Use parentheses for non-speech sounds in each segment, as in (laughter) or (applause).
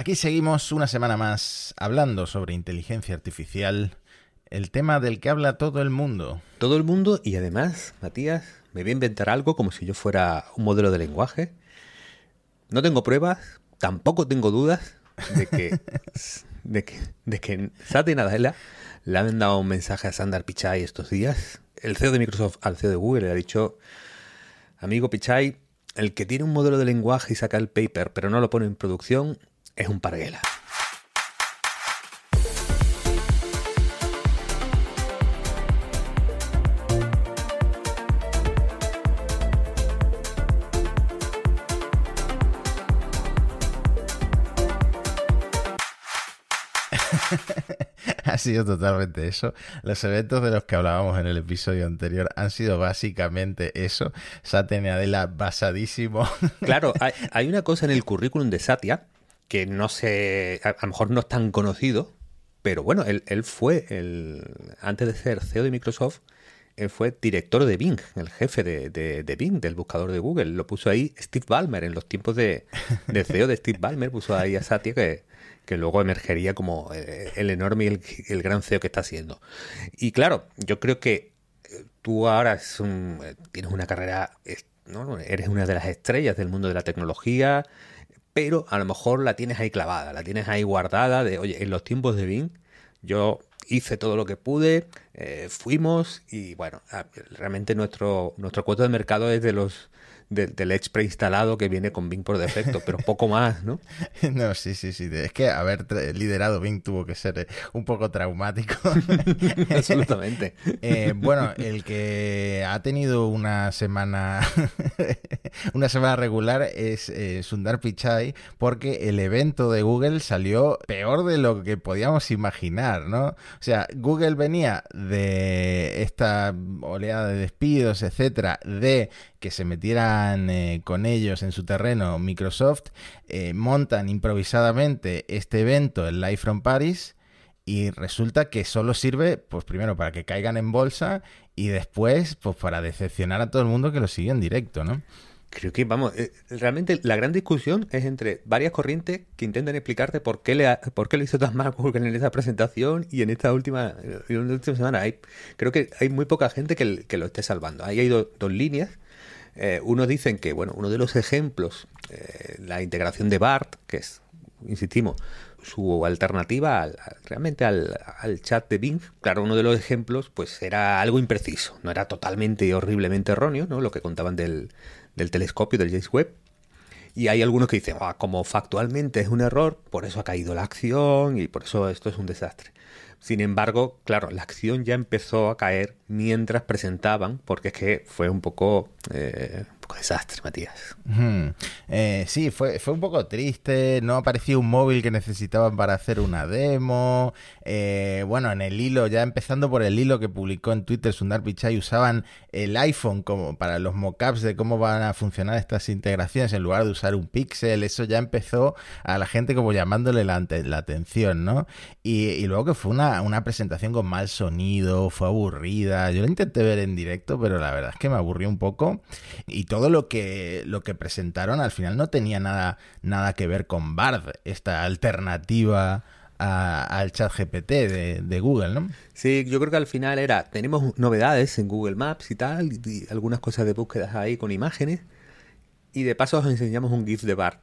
Aquí seguimos una semana más hablando sobre inteligencia artificial, el tema del que habla todo el mundo. Todo el mundo y además, Matías, me voy a inventar algo como si yo fuera un modelo de lenguaje. No tengo pruebas, tampoco tengo dudas de que, (laughs) de que, de que Satya Nadella le han dado un mensaje a Sandar Pichai estos días. El CEO de Microsoft al CEO de Google le ha dicho, amigo Pichai, el que tiene un modelo de lenguaje y saca el paper pero no lo pone en producción es un parguela. (laughs) ha sido totalmente eso. Los eventos de los que hablábamos en el episodio anterior han sido básicamente eso. Satya Nadella basadísimo. Claro, (laughs) hay, hay, una cosa en el currículum de Satya que no sé, a, lo mejor no es tan conocido, pero bueno, él, él fue, el, antes de ser CEO de Microsoft, él fue director de Bing, el jefe de, de, Bing, del buscador de Google. Lo puso ahí Steve Ballmer, en los tiempos de, de CEO de Steve Ballmer, puso ahí a Satya que, que luego emergería como eh, el, enorme y el, gran CEO que está haciendo. Y claro, yo creo que eh, tú ahora es un, eh, tienes una carrera, eres una de las estrellas del mundo de la tecnología, pero a lo mejor la tienes ahí clavada, la tienes ahí guardada de, oye, en los tiempos de Bing yo hice todo lo que pude, eh, fuimos y bueno, realmente nuestro, nuestro cuento de mercado es de los del Edge preinstalado que viene con Bing por defecto, pero poco más, ¿no? (laughs) No, sí, sí, sí. Es que haber liderado Bing tuvo que ser eh, un poco traumático. (laughs) Absolutamente. (laughs) Eh, bueno, el que ha tenido una semana una semana regular es eh, Sundar Pichai porque el evento de Google salió peor de lo que podíamos imaginar, ¿no? O sea, Google venía de esta oleada de despidos, etcétera, de que se metieran eh, con ellos en su terreno Microsoft, eh, montan improvisadamente este evento, el Live from Paris, y resulta que solo sirve, pues primero para que caigan en bolsa y después, pues para decepcionar a todo el mundo que lo sigue en directo, ¿no? Creo que, vamos, eh, realmente la gran discusión es entre varias corrientes que intentan explicarte por qué le, por qué le hizo tan mal Google en esa presentación y en esta última, en la última semana. Hay, creo que hay muy poca gente que, que lo esté salvando. Ahí hay dos líneas eh, unos dicen que, bueno, uno de los ejemplos, eh, la integración de BART, que es, insistimos, su alternativa realmente al, chat de Bing, claro, uno de los ejemplos, pues era algo impreciso, no era totalmente y horriblemente erróneo, ¿no? Lo que contaban del, del telescopio, del James Webb. Y hay algunos que dicen, ah, como factualmente es un error, por eso ha caído la acción y por eso esto es un desastre. Sin embargo, claro, la acción ya empezó a caer mientras presentaban, porque es que fue un poco, eh, desastre, Matías. Eh, sí, fue, fue un poco triste, no apareció un móvil que necesitaban para hacer una demo. Eh, bueno, en el hilo, ya empezando por el hilo que publicó en Twitter Sundar Pichai, usaban el iPhone como para los mockups de cómo van a funcionar estas integraciones en lugar de usar un pixel. Eso ya empezó a la gente como llamándole la, la atención, ¿no? Y, y luego que fue una una, presentación con mal sonido, fue aburrida. Yo la intenté ver en directo, pero la verdad es que me aburrió un poco. Y todo lo que, lo que presentaron al final no tenía nada, nada que ver con Bard, esta alternativa al chat GPT de, Google, ¿no? Sí, yo creo que al final era, tenemos novedades en Google Maps y tal, y, algunas cosas de búsquedas ahí con imágenes, y de paso os enseñamos un GIF de Bard.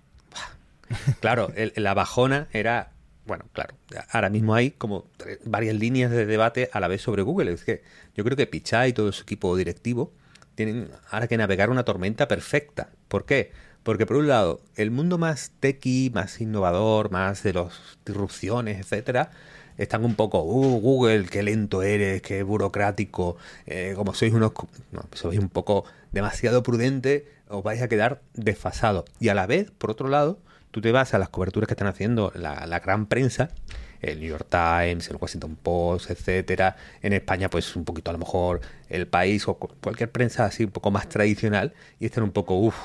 Claro, (laughs) la bajona era bueno, claro, ahora mismo hay como varias líneas de debate a la vez sobre Google. Es que yo creo que Pichai y todo su equipo directivo tienen ahora que navegar una tormenta perfecta. ¿Por qué? Porque por un lado, el mundo más techy, más innovador, más de las disrupciones, etcétera, están un poco, uh, Google, qué lento eres, qué burocrático, eh, como sois unos, no, sois un poco demasiado prudente, os vais a quedar desfasados. Y a la vez, por otro lado, tú te vas a las coberturas que están haciendo la, gran prensa, el New York Times, el Washington Post, etcétera. En España, pues un poquito a lo mejor el país o cualquier prensa así un poco más tradicional y están un poco, uff,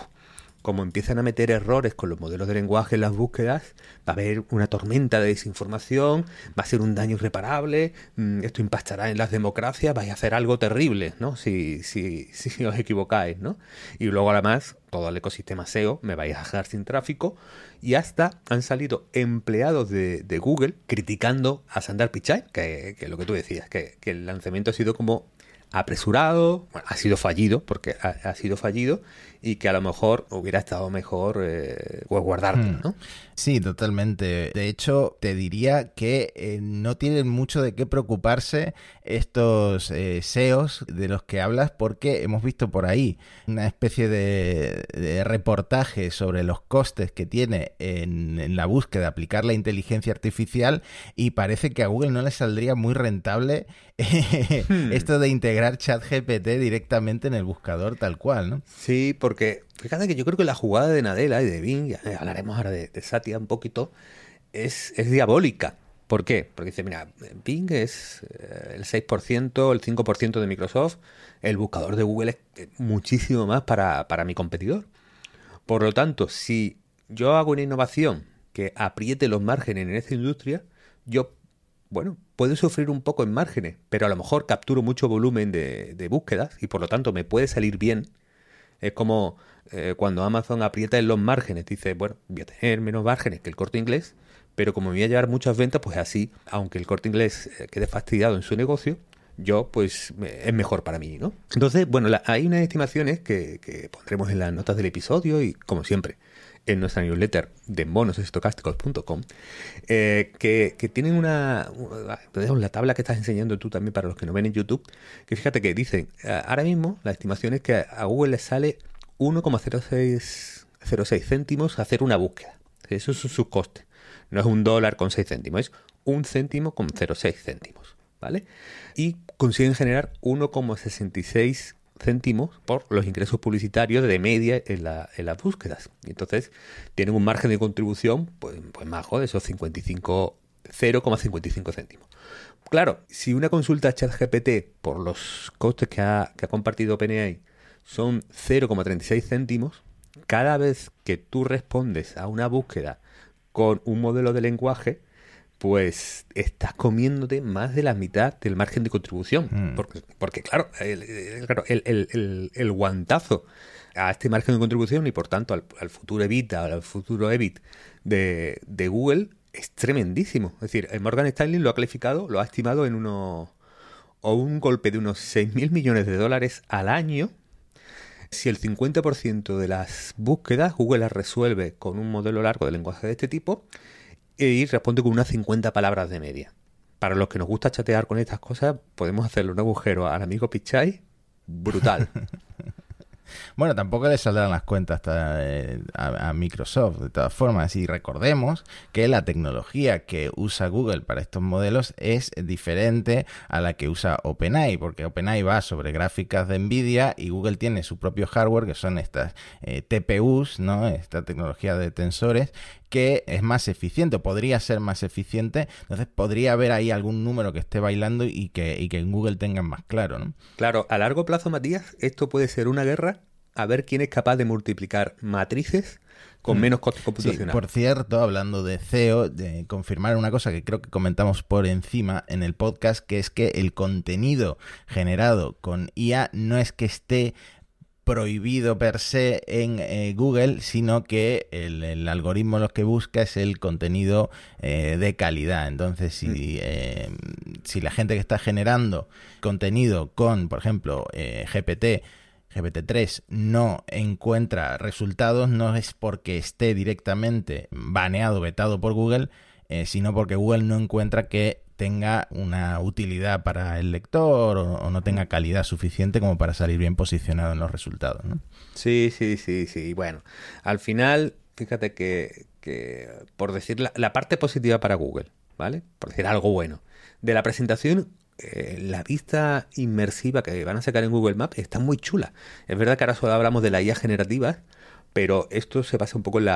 como empiezan a meter errores con los modelos de lenguaje en las búsquedas, va a haber una tormenta de desinformación, va a ser un daño irreparable, mm, esto impactará en las democracias, vais a hacer algo terrible, ¿no? Si, si, (laughs) si os equivocáis, ¿no? Y luego además, todo el ecosistema SEO me vais a dejar sin tráfico y hasta han salido empleados de, Google criticando a Sandar Pichai, que, que, lo que tú decías, que, que el lanzamiento ha sido como apresurado, ha sido fallido, porque ha, sido fallido, y que a lo mejor hubiera estado mejor eh, pues guardarlo, hmm. ¿no? Sí, totalmente. De hecho, te diría que eh, no tienen mucho de qué preocuparse estos eh, SEOs de los que hablas, porque hemos visto por ahí una especie de, reportaje sobre los costes que tiene en, la búsqueda aplicar la inteligencia artificial y parece que a Google no le saldría muy rentable hmm. (laughs) esto de integrar ChatGPT directamente en el buscador tal cual, ¿no? Sí, porque fíjate que yo creo que la jugada de Nadella y de Bing, hablaremos ahora de, de Satya un poquito, es, es diabólica. ¿Por qué? Porque dice, mira, Bing es eh, el 6%, el 5% de Microsoft, el buscador de Google es muchísimo más para, para mi competidor. Por lo tanto, si yo hago una innovación que apriete los márgenes en esta industria, yo, bueno, puedo sufrir un poco en márgenes, pero a lo mejor capturo mucho volumen de, de búsquedas y por lo tanto me puede salir bien es como eh, cuando Amazon aprieta en los márgenes, dice, bueno, voy a tener menos márgenes que el corte inglés, pero como me voy a llevar muchas ventas, pues así, aunque el corte inglés eh, quede fastidiado en su negocio, yo pues es mejor para mí, ¿no? Entonces, bueno, hay unas estimaciones que, pondremos en las notas del episodio y como siempre en nuestra newsletter de monosestocásticos.com eh, que, que, tienen una, la tabla que estás enseñando tú también para los que no ven en YouTube, que fíjate que dicen, ahora mismo la estimación es que a Google le sale 1,06 céntimos hacer una búsqueda. Eso es su coste. No es un dólar con 6 céntimos, es un céntimo con 0,6 céntimos. ¿Vale? Y consiguen generar 1,66 céntimos por los ingresos publicitarios de media en, la, en las búsquedas. Y entonces tienen un margen de contribución pues, pues más de esos 55, 0,55 céntimos. Claro, si una consulta ChatGPT por los costes que ha, que ha compartido OpenAI son 0,36 céntimos, cada vez que tú respondes a una búsqueda con un modelo de lenguaje, pues estás comiéndote más de la mitad del margen de contribución. Mm. Porque, claro, el, guantazo a este margen de contribución y por tanto al, futuro Evita, al futuro EBIT de, Google es tremendísimo. Es decir, Morgan Stanley lo ha calificado, lo ha estimado en uno o un golpe de unos 6.000 millones de dólares al año si el 50% de las búsquedas Google las resuelve con un modelo largo de lenguaje de este tipo y responde con unas 50 palabras de media. Para los que nos gusta chatear con estas cosas, podemos hacerle un agujero al amigo Pichai brutal. (laughs) Bueno, tampoco le saldrán las cuentas eh, a, Microsoft, de todas formas. Y recordemos que la tecnología que usa Google para estos modelos es diferente a la que usa OpenAI, porque OpenAI va sobre gráficas de Nvidia y Google tiene su propio hardware, que son estas eh, TPUs, ¿no? Esta tecnología de tensores, que es más eficiente, podría ser más eficiente, entonces podría haber ahí algún número que esté bailando y que, y que en Google tengan más claro, ¿no? Claro, a largo plazo, Matías, esto puede ser una guerra a ver quién es capaz de multiplicar matrices con mm. menos costes computacionales. por cierto, hablando de CEO, de confirmar una cosa que creo que comentamos por encima en el podcast, que es que el contenido generado con IA no es que esté prohibido per se en eh, Google, sino que el, algoritmo lo que busca es el contenido eh, de calidad. Entonces, si, mm. eh, si la gente que está generando contenido con, por ejemplo, GPT, GPT-3 no encuentra resultados, no es porque esté directamente baneado, vetado por Google, sino porque Google no encuentra que tenga una utilidad para el lector o, no tenga calidad suficiente como para salir bien posicionado en los resultados. ¿no? Sí, sí, sí, sí. Bueno, al final, fíjate que, por decir la, parte positiva para Google, ¿vale? Por decir algo bueno. De la presentación, eh, la vista inmersiva que van a sacar en Google Maps está muy chula. Es verdad que ahora solo hablamos de la IA generativa, pero esto se basa un poco en,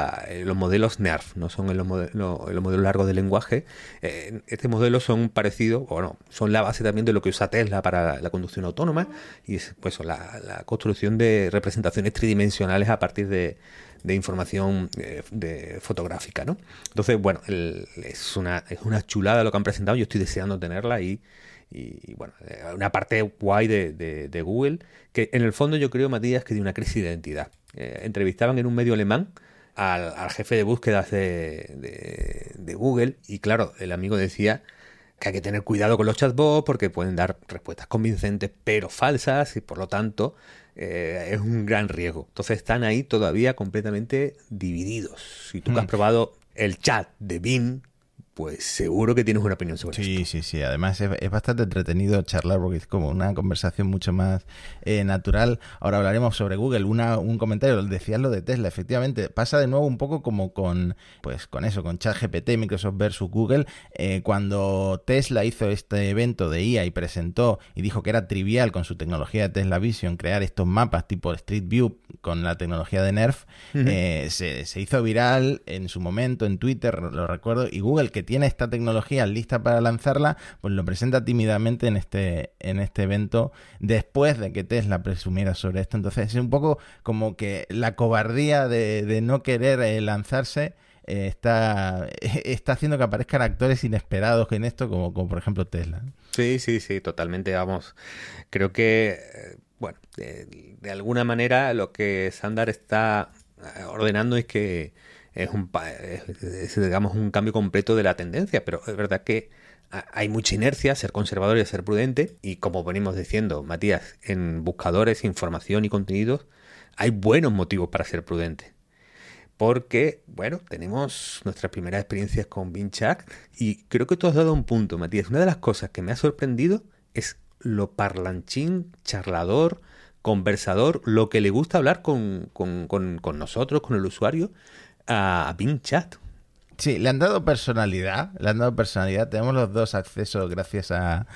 los modelos NERF, no son en los, modelos, largos de lenguaje. Eh, este modelo son parecidos, bueno, son la base también de lo que usa Tesla para la conducción autónoma y es pues la, construcción de representaciones tridimensionales a partir de, información eh, de, fotográfica, ¿no? Entonces, bueno, es, una, es una chulada lo que han presentado, yo estoy deseando tenerla y, y bueno, eh, una parte guay de, Google, que en el fondo yo creo, Matías, que de una crisis de identidad. Eh, entrevistaban en un medio alemán al, jefe de búsquedas de, de, Google y claro, el amigo decía que hay que tener cuidado con los chatbots porque pueden dar respuestas convincentes pero falsas y por lo tanto eh, es un gran riesgo. Entonces están ahí todavía completamente divididos. Si tú has mm. probado el chat de Bing, pues seguro que tienes una opinión sobre sí, esto. Sí, sí, Además es, bastante entretenido charlar porque es como una conversación mucho más eh, natural. Ahora hablaremos sobre Google. Una, un comentario, decías lo de Tesla, efectivamente. Pasa de nuevo un poco como con, pues con eso, con ChatGPT, Microsoft versus Google. Eh, cuando Tesla hizo este evento de IA y presentó y dijo que era trivial con su tecnología de Tesla Vision crear estos mapas tipo Street View con la tecnología de Nerf, eh, se, se hizo viral en su momento en Twitter, lo recuerdo, y Google que tiene esta tecnología lista para lanzarla, pues lo presenta tímidamente en este, en este evento después de que Tesla presumiera sobre esto. Entonces es un poco como que la cobardía de, no querer eh, lanzarse eh, está, (laughs) está haciendo que aparezcan actores inesperados en esto, como, como por ejemplo Tesla. Sí, sí, sí, totalmente. Vamos, creo que, bueno, de, alguna manera lo que Sandar está ordenando es que es un, digamos, un cambio completo de la tendencia, pero es verdad que hay mucha inercia, ser conservador y ser prudente, y como venimos diciendo, Matías, en buscadores, información y contenidos, hay buenos motivos para ser prudente. Porque, bueno, tenemos nuestras primeras experiencias con Binchak y creo que tú has dado un punto, Matías. Una de las cosas que me ha sorprendido es lo parlanchín, charlador, conversador, lo que le gusta hablar con, con, con nosotros, con el usuario, a Bing Chat. Sí, le han dado personalidad, le han dado personalidad. Tenemos los dos accesos gracias a,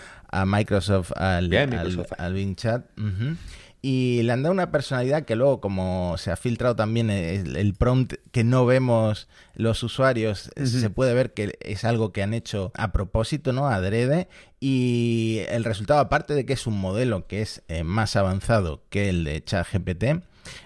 Microsoft al, Bing Chat. Y le han dado una personalidad que luego, como se ha filtrado también el, prompt que no vemos los usuarios, se puede ver que es algo que han hecho a propósito, ¿no? Adrede. Y el resultado, aparte de que es un modelo que es eh, más avanzado que el de ChatGPT,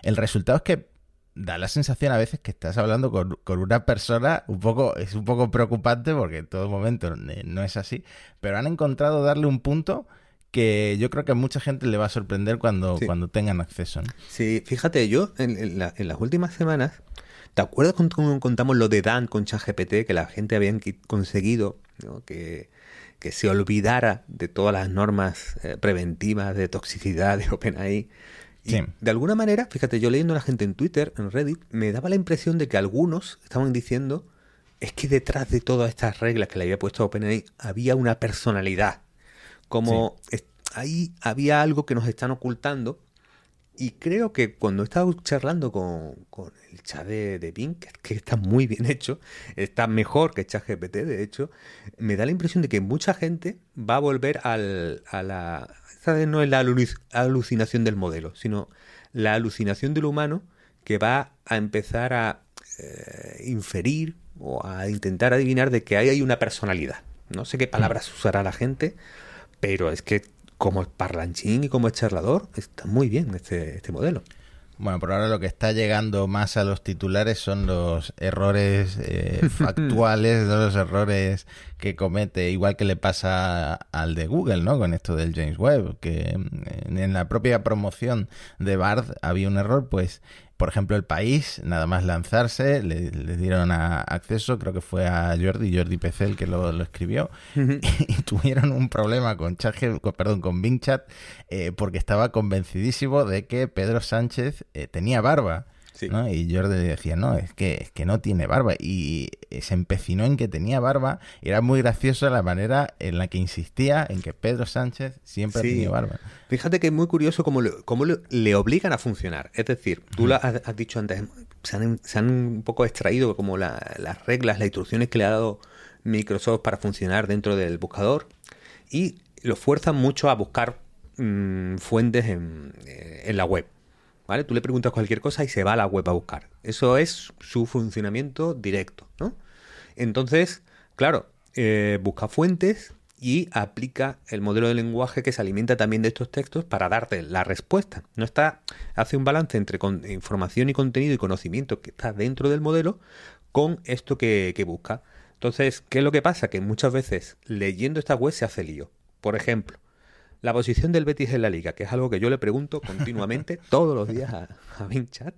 el resultado es que da la sensación a veces que estás hablando con, una persona un poco, es un poco preocupante porque en todo momento no es así, pero han encontrado darle un punto que yo creo que a mucha gente le va a sorprender cuando, cuando tengan acceso. Sí, fíjate, yo en, las últimas semanas, ¿te acuerdas cuando contamos lo de Dan con ChatGPT, que la gente había conseguido que, que se olvidara de todas las normas eh, preventivas de toxicidad de OpenAI? de alguna manera, fíjate, yo leyendo a la gente en Twitter, en Reddit, me daba la impresión de que algunos estaban diciendo es que detrás de todas estas reglas que le había puesto a OpenAI había una personalidad. Como ahí había algo que nos están ocultando. Y creo que cuando he estado charlando con, el chat de, de Bing, que, está muy bien hecho, está mejor que ChatGPT, de hecho, me da la impresión de que mucha gente va a volver al, a la, no es la alucinación del modelo, sino la alucinación del humano que va a empezar a eh, inferir o a intentar adivinar de que ahí hay una personalidad. No sé qué palabras usará la gente, pero es que como parlanchín y como charlador está muy bien este, este modelo. Bueno, por ahora lo que está llegando más a los titulares son los errores eh, (laughs) factuales, los errores que comete, igual que le pasa al de Google, ¿no? Con esto del James Webb, que mm, en la propia promoción de Bard había un error, pues por ejemplo, el país, nada más lanzarse, le, dieron acceso, creo que fue a Jordi, Jordi PC el que lo, escribió, (laughs) y, tuvieron un problema con chat, perdón, con Bing Chat, eh, porque estaba convencidísimo de que Pedro Sánchez eh, tenía barba. Y Jordi decía, no, es que, es que no tiene barba. Y se empecinó en que tenía barba. Y era muy gracioso la manera en la que insistía en que Pedro Sánchez siempre tenía barba. Fíjate que es muy curioso cómo, cómo le, obligan a funcionar. Es decir, tú lo has, dicho antes, se han, un poco extraído como las reglas, las instrucciones que le ha dado Microsoft para funcionar dentro del buscador. Y lo fuerzan mucho a buscar mm, fuentes en, eh, en la web. ¿Vale? Tú le preguntas cualquier cosa y se va a la web a buscar. Eso es su funcionamiento directo, ¿no? Entonces, claro, eh, busca fuentes y aplica el modelo de lenguaje que se alimenta también de estos textos para darte la respuesta. No está, hace un balance entre información y contenido y conocimiento que está dentro del modelo con esto que, que busca. Entonces, ¿qué es lo que pasa? Que muchas veces leyendo esta web se hace lío. Por ejemplo, la posición del Betis en la liga, que es algo que yo le pregunto continuamente (laughs) todos los días a, a Chat.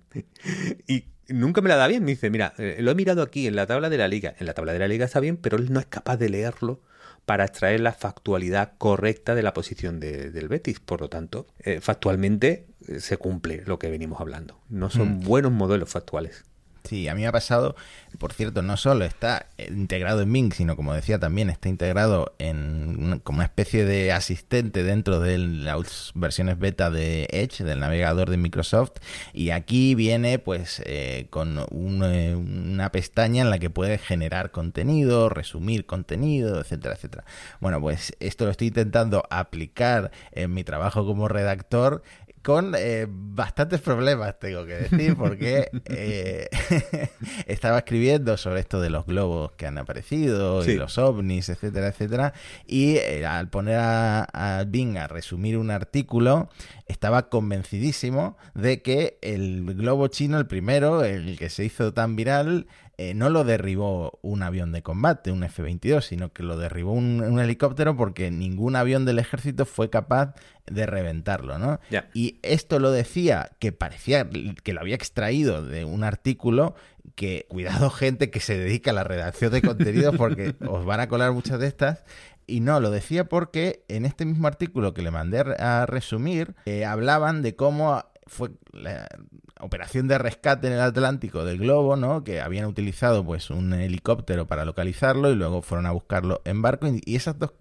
Y nunca me la da bien. Me dice, mira, eh, lo he mirado aquí en la tabla de la liga. En la tabla de la liga está bien, pero él no es capaz de leerlo para extraer la factualidad correcta de la posición del Betis. Por lo tanto, eh, factualmente eh, se cumple lo que venimos hablando. No son mm. buenos modelos factuales. Sí, a mí me ha pasado, por cierto, no solo está integrado en Bing, sino como decía también está integrado en como una especie de asistente dentro de las versiones beta de Edge, del navegador de Microsoft, y aquí viene pues eh, con eh, una pestaña en la que puedes generar contenido, resumir contenido, etcétera, etcétera. Bueno, pues esto lo estoy intentando aplicar en mi trabajo como redactor con eh, bastantes problemas, tengo que decir, porque eh, (laughs) estaba escribiendo sobre esto de los globos que han aparecido y los ovnis, etcétera, etcétera, y eh, al poner a, a, Bing a resumir un artículo, estaba convencidísimo de que el globo chino, el primero, el que se hizo tan viral, eh, no lo derribó un avión de combate, un F-22, sino que lo derribó un, helicóptero porque ningún avión del ejército fue capaz de reventarlo, ¿no? Y esto lo decía que parecía que lo había extraído de un artículo que, cuidado gente que se dedica a la redacción de contenidos porque (laughs) os van a colar muchas de estas, y no, lo decía porque en este mismo artículo que le mandé a resumir, eh, hablaban de cómo fue la operación de rescate en el Atlántico del globo, ¿no? Que habían utilizado pues un helicóptero para localizarlo y luego fueron a buscarlo en barco y, esas dos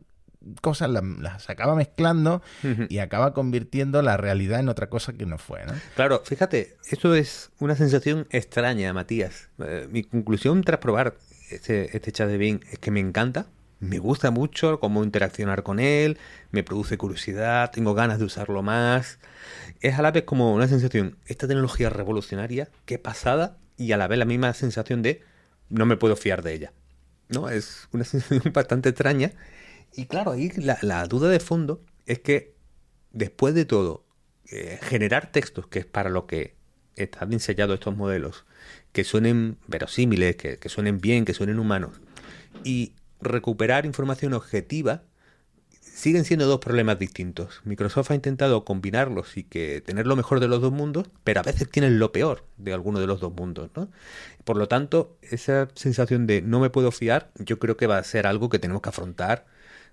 cosas las, acaba mezclando y acaba convirtiendo la realidad en otra cosa que no fue, ¿no? Claro, fíjate, esto es una sensación extraña, Matías. Eh, mi conclusión tras probar este, este chat de Bing es que me encanta, me gusta mucho cómo interaccionar con él, me produce curiosidad, tengo ganas de usarlo más. Es a la vez como una sensación, esta tecnología revolucionaria, qué pasada, y a la vez la misma sensación de no me puedo fiar de ella. ¿No? Es una (laughs) sensación bastante extraña. Y claro, ahí la, duda de fondo es que después de todo, eh, generar textos, que es para lo que están enseñados estos modelos, que suenen verosímiles, que, que suenen bien, que suenen humanos, y recuperar información objetiva siguen siendo dos problemas distintos. Microsoft ha intentado combinarlos y que tener lo mejor de los dos mundos, pero a veces tienen lo peor de alguno de los dos mundos, ¿no? Por lo tanto, esa sensación de no me puedo fiar, yo creo que va a ser algo que tenemos que afrontar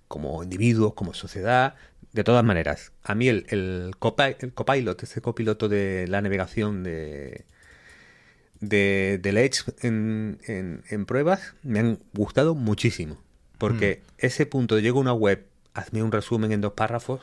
como individuos, como sociedad, de todas maneras. A mí el, el, copilot, ese copiloto de la navegación de, de, Edge en, en, pruebas me han gustado muchísimo. Porque mm. ese punto de llego a una web, hazme un resumen en dos párrafos.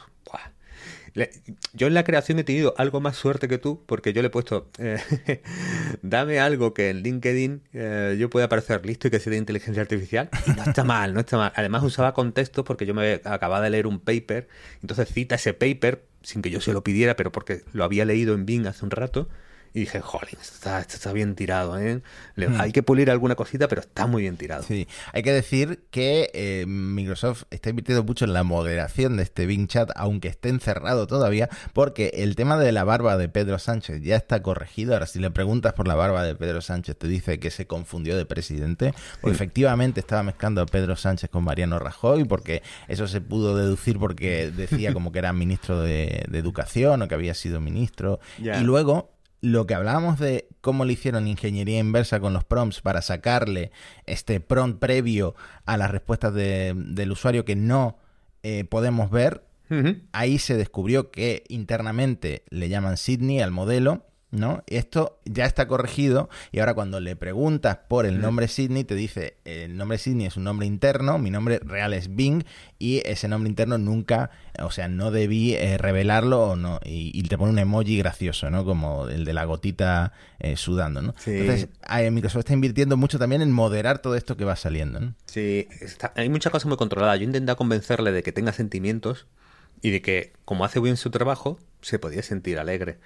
Yo en la creación he tenido algo más suerte que tú, porque yo le he puesto, eh, (laughs) dame algo que en LinkedIn eh, yo pueda aparecer listo y que sea de inteligencia artificial. Y no está mal, no está mal. Además usaba contextos porque yo me acababa de leer un paper, entonces cita ese paper sin que yo se lo pidiera, pero porque lo había leído en Bing hace un rato y dije, jolín, esto está, está bien tirado, ¿eh? Hmm. Hay que pulir alguna cosita, pero está muy bien tirado. Sí, hay que decir que eh, Microsoft está invirtiendo mucho en la moderación de este Bing Chat, aunque esté encerrado todavía, porque el tema de la barba de Pedro Sánchez ya está corregido. Ahora, si le preguntas por la barba de Pedro Sánchez, te dice que se confundió de presidente, porque efectivamente estaba mezclando a Pedro Sánchez con Mariano Rajoy, porque eso se pudo deducir porque decía como que era ministro de, Educación o que había sido ministro. Y luego lo que hablábamos de cómo le hicieron ingeniería inversa con los prompts para sacarle este prompt previo a las respuestas del usuario que no eh, podemos ver, ahí se descubrió que internamente le llaman Sydney al modelo ¿no? Esto ya está corregido y ahora cuando le preguntas por el nombre Sydney te dice el nombre Sydney es un nombre interno, mi nombre real es Bing y ese nombre interno nunca, o sea, no debí eh, revelarlo o no y, te pone un emoji gracioso, ¿no? Como el de la gotita eh, sudando, ¿no? Entonces, Microsoft está invirtiendo mucho también en moderar todo esto que va saliendo, ¿no? Sí, hay muchas cosas muy controladas. Yo he intentado convencerle de que tenga sentimientos y de que, como hace bien su trabajo, se podía sentir alegre.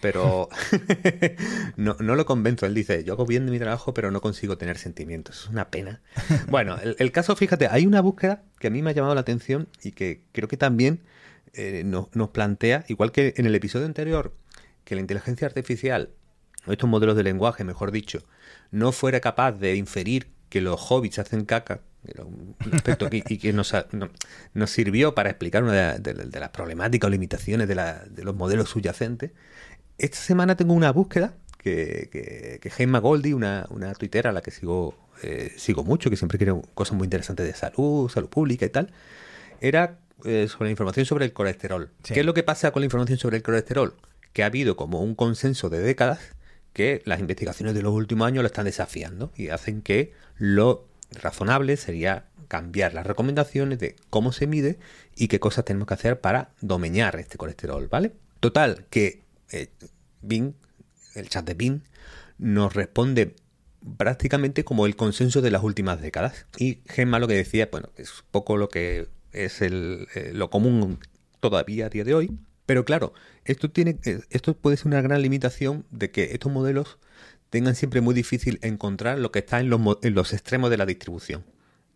Pero (laughs) (laughs) no, no, lo convenzo. Él dice, yo hago bien mi trabajo, pero no consigo tener sentimientos. Es una pena. (laughs) Bueno, el, caso, fíjate, hay una búsqueda que a mí me ha llamado la atención y que creo que también eh, nos, plantea, igual que en el episodio anterior, que la inteligencia artificial, o estos modelos de lenguaje, mejor dicho, no fuera capaz de inferir que los hobbits hacen caca, un aspecto y que nos, nos, sirvió para explicar una de, las problemáticas o limitaciones de, los modelos subyacentes. Esta semana tengo una búsqueda que, que, que Gemma Goldie, una, una tuitera a la que sigo, eh, sigo mucho, que siempre quiere cosas muy interesantes de salud, salud pública y tal, era eh, sobre la información sobre el colesterol. ¿Qué es lo que pasa con la información sobre el colesterol? Que ha habido como un consenso de décadas que las investigaciones de los últimos años lo están desafiando y hacen que lo razonable sería cambiar las recomendaciones de cómo se mide y qué cosas tenemos que hacer para domeñar este colesterol, ¿vale? Total, que eh, Bing, el chat de Bing, nos responde prácticamente como el consenso de las últimas décadas. Y Gemma lo que decía, bueno, es poco lo que es el, eh, lo común todavía a día de hoy. Pero claro, esto, tiene, eh, esto puede ser una gran limitación de que estos modelos tengan siempre muy difícil encontrar lo que está en los, en los extremos de la distribución.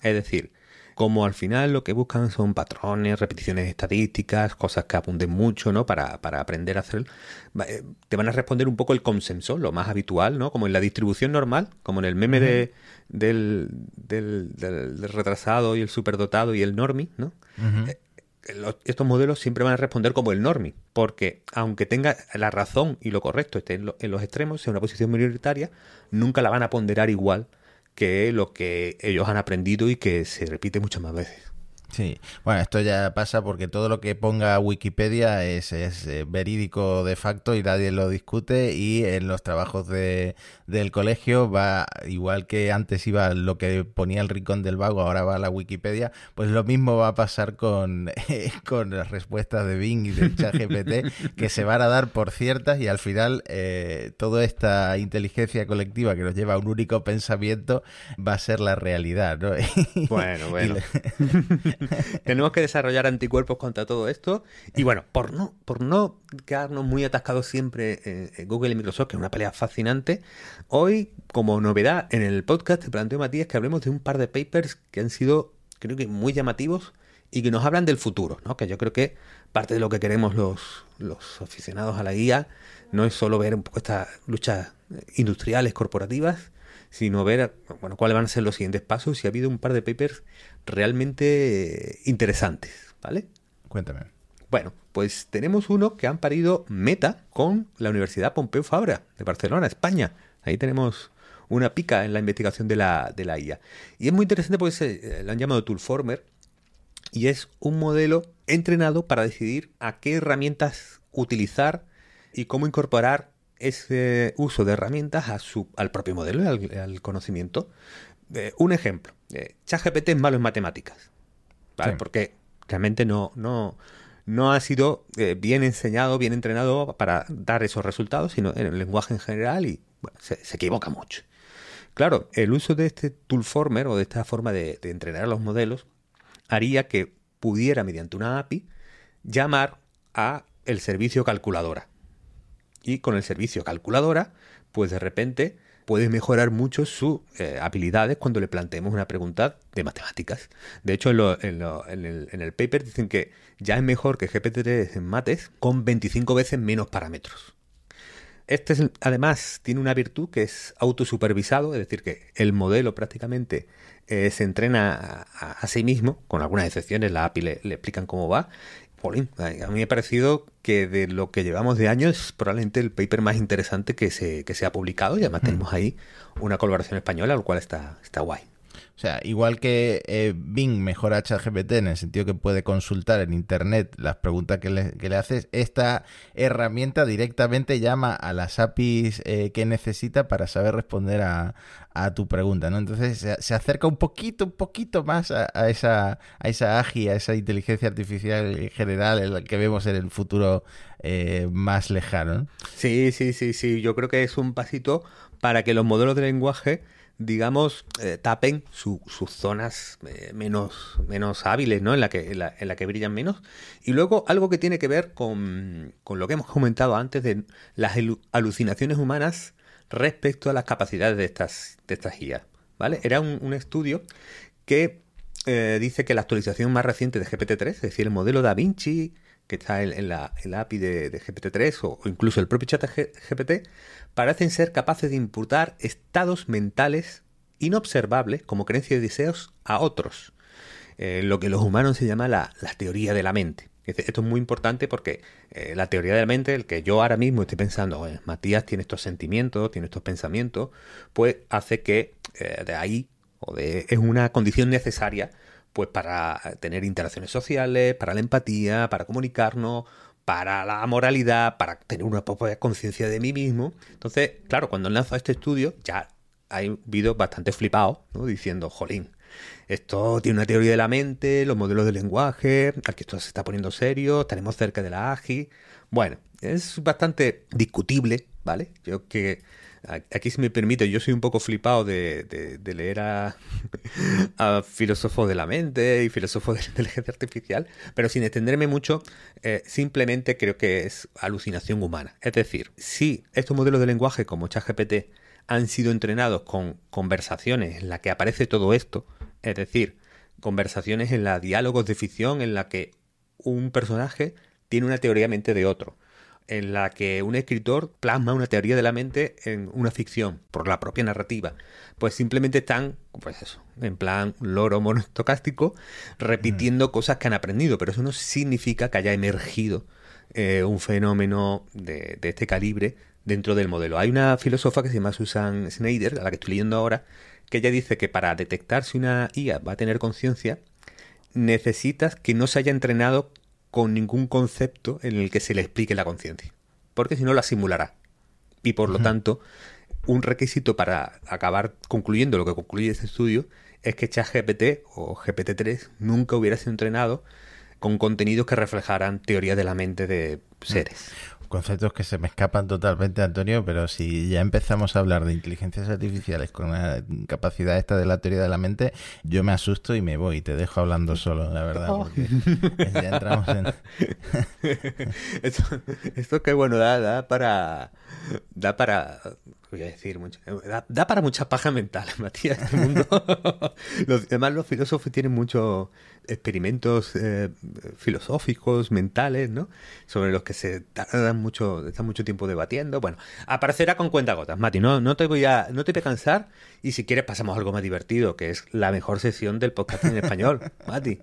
Es decir, como al final lo que buscan son patrones, repeticiones estadísticas, cosas que apunten mucho, ¿no? Para, para, aprender a hacer, eh, te van a responder un poco el consenso, lo más habitual, ¿no? Como en la distribución normal, como en el meme de, del, del, del, retrasado y el superdotado y el normie, ¿no? Estos modelos siempre van a responder como el normi, porque aunque tenga la razón y lo correcto esté en, en los extremos, sea una posición minoritaria, nunca la van a ponderar igual que lo que ellos han aprendido y que se repite muchas más veces. Sí, bueno, esto ya pasa porque todo lo que ponga Wikipedia es, eh, verídico de facto y nadie lo discute y en los trabajos de, del colegio va, igual que antes iba lo que ponía el rincón del vago, ahora va a la Wikipedia, pues lo mismo va a pasar con, (laughs) con las respuestas de Bing y del chat GPT, que se van a dar por ciertas y al final eh, toda esta inteligencia colectiva que nos lleva a un único pensamiento va a ser la realidad, ¿no? (laughs) Bueno, bueno. (laughs) (laughs) Tenemos que desarrollar anticuerpos contra todo esto. Y bueno, por no, por no quedarnos muy atascados siempre en Google y Microsoft, que es una pelea fascinante, hoy, como novedad en el podcast, te planteo, Matías, que hablemos de un par de papers que han sido, creo que, muy llamativos y que nos hablan del futuro, ¿no? Que yo creo que parte de lo que queremos los, los aficionados a la guía no es solo ver un poco estas luchas industriales, corporativas, sino ver bueno, cuáles van a ser los siguientes pasos. Y ha habido un par de papers realmente interesantes, ¿vale? Cuéntame. Bueno, pues tenemos uno que han parido Meta con la Universidad Pompeu Fabra de Barcelona, España. Ahí tenemos una pica en la investigación de la, de la IA. Y es muy interesante porque se, eh, lo han llamado Toolformer y es un modelo entrenado para decidir a qué herramientas utilizar y cómo incorporar ese uso de herramientas a su, al propio modelo y al, conocimiento. Eh, un ejemplo, eh, ChatGPT es malo en matemáticas, ¿vale? Porque realmente no, no, no ha sido eh, bien enseñado, bien entrenado para dar esos resultados, sino en el lenguaje en general y se, equivoca mucho. Claro, el uso de este toolformer o de esta forma de, de entrenar a los modelos haría que pudiera, mediante una API, llamar a el servicio calculadora y con el servicio calculadora, pues de repente puede mejorar mucho sus eh, habilidades cuando le planteemos una pregunta de matemáticas. De hecho, en, el, paper dicen que ya es mejor que GPT-3 en mates con 25 veces menos parámetros. Este además tiene una virtud que es autosupervisado, es decir, que el modelo prácticamente eh, se entrena a, sí mismo, con algunas excepciones, la API le, explican cómo va, a mí me ha parecido que de lo que llevamos de años es probablemente el paper más interesante que se, que se ha publicado y además mm. tenemos ahí una colaboración española, lo cual está, está guay. O sea, igual que eh, Bing mejora ChatGPT en el sentido que puede consultar en Internet las preguntas que le, haces, esta herramienta directamente llama a las APIs eh, que necesita para saber responder a, tu pregunta, ¿no? Entonces se, acerca un poquito, un poquito más a, esa, a esa AGI, a esa inteligencia artificial general en la que vemos en el futuro eh, más lejano. Sí, sí, sí, sí. Yo creo que es un pasito para que los modelos de lenguaje digamos, eh, tapen sus zonas eh, menos, menos hábiles, ¿no? En la, que, en la, que brillan menos. Y luego algo que tiene que ver con, con lo que hemos comentado antes de las alucinaciones humanas respecto a las capacidades de estas, de estas guías. ¿Vale? Era un, estudio que eh, dice que la actualización más reciente de GPT-3, es decir, el modelo Da Vinci, que está en, la, API de, GPT-3 o, incluso el propio chat GPT, parecen ser capaces de imputar estados mentales inobservables como creencias y deseos a otros. Eh, lo que los humanos se llama la, teoría de la mente. Esto es muy importante porque eh, la teoría de la mente, el que yo ahora mismo estoy pensando, Matías tiene estos sentimientos, tiene estos pensamientos, pues hace que eh, de ahí, o de, es una condición necesaria, pues para tener interacciones sociales, para la empatía, para comunicarnos, para la moralidad, para tener una propia conciencia de mí mismo. Entonces, claro, cuando lanza este estudio, ya hay vídeos bastante flipados, ¿no? Diciendo, jolín, esto tiene una teoría de la mente, los modelos de lenguaje, aquí esto se está poniendo serio, estaremos cerca de la AGI. Bueno, es bastante discutible, ¿vale? Yo que aquí si me permite, yo soy un poco flipado de, leer (laughs) a, filósofos de la mente y filósofos de la (laughs) inteligencia artificial, pero sin extenderme mucho, eh, simplemente creo que es alucinación humana. Es decir, si estos modelos de lenguaje como ChatGPT han sido entrenados con conversaciones en las que aparece todo esto, es decir, conversaciones en la diálogos de ficción en la que un personaje tiene una teoría mente de otro en la que un escritor plasma una teoría de la mente en una ficción por la propia narrativa. Pues simplemente están, pues eso, en plan loro monostocástico, repitiendo mm. cosas que han aprendido, pero eso no significa que haya emergido eh, un fenómeno de, de, este calibre dentro del modelo. Hay una filósofa que se llama Susan Schneider, a la que estoy leyendo ahora, que ella dice que para detectar si una IA va a tener conciencia, necesitas que no se haya entrenado con ningún concepto en el que se le explique la conciencia, porque si no la simulará. Y por lo tanto, un requisito para acabar concluyendo lo que concluye este estudio es que ChatGPT o GPT-3 nunca hubiera sido entrenado con contenidos que reflejaran teoría de la mente de seres conceptos que se me escapan totalmente, Antonio, pero si ya empezamos a hablar de inteligencias artificiales con una capacidad esta de la teoría de la mente, yo me asusto y me voy, te dejo hablando solo, la verdad, oh. porque ya entramos en... (laughs) esto, esto que bueno, da, da para... Da para voy a decir mucho. Da, para mucha paja mental, (laughs) Matías, este mundo. (laughs) además, los filósofos tienen muchos experimentos eh, filosóficos, mentales, ¿no? Sobre los que se tardan mucho, están mucho tiempo debatiendo. Bueno, aparecerá con cuentagotas, Mati. No, no te voy a, no te voy a cansar. Y si quieres pasamos a algo más divertido, que es la mejor sesión del podcast en español, (laughs) Mati.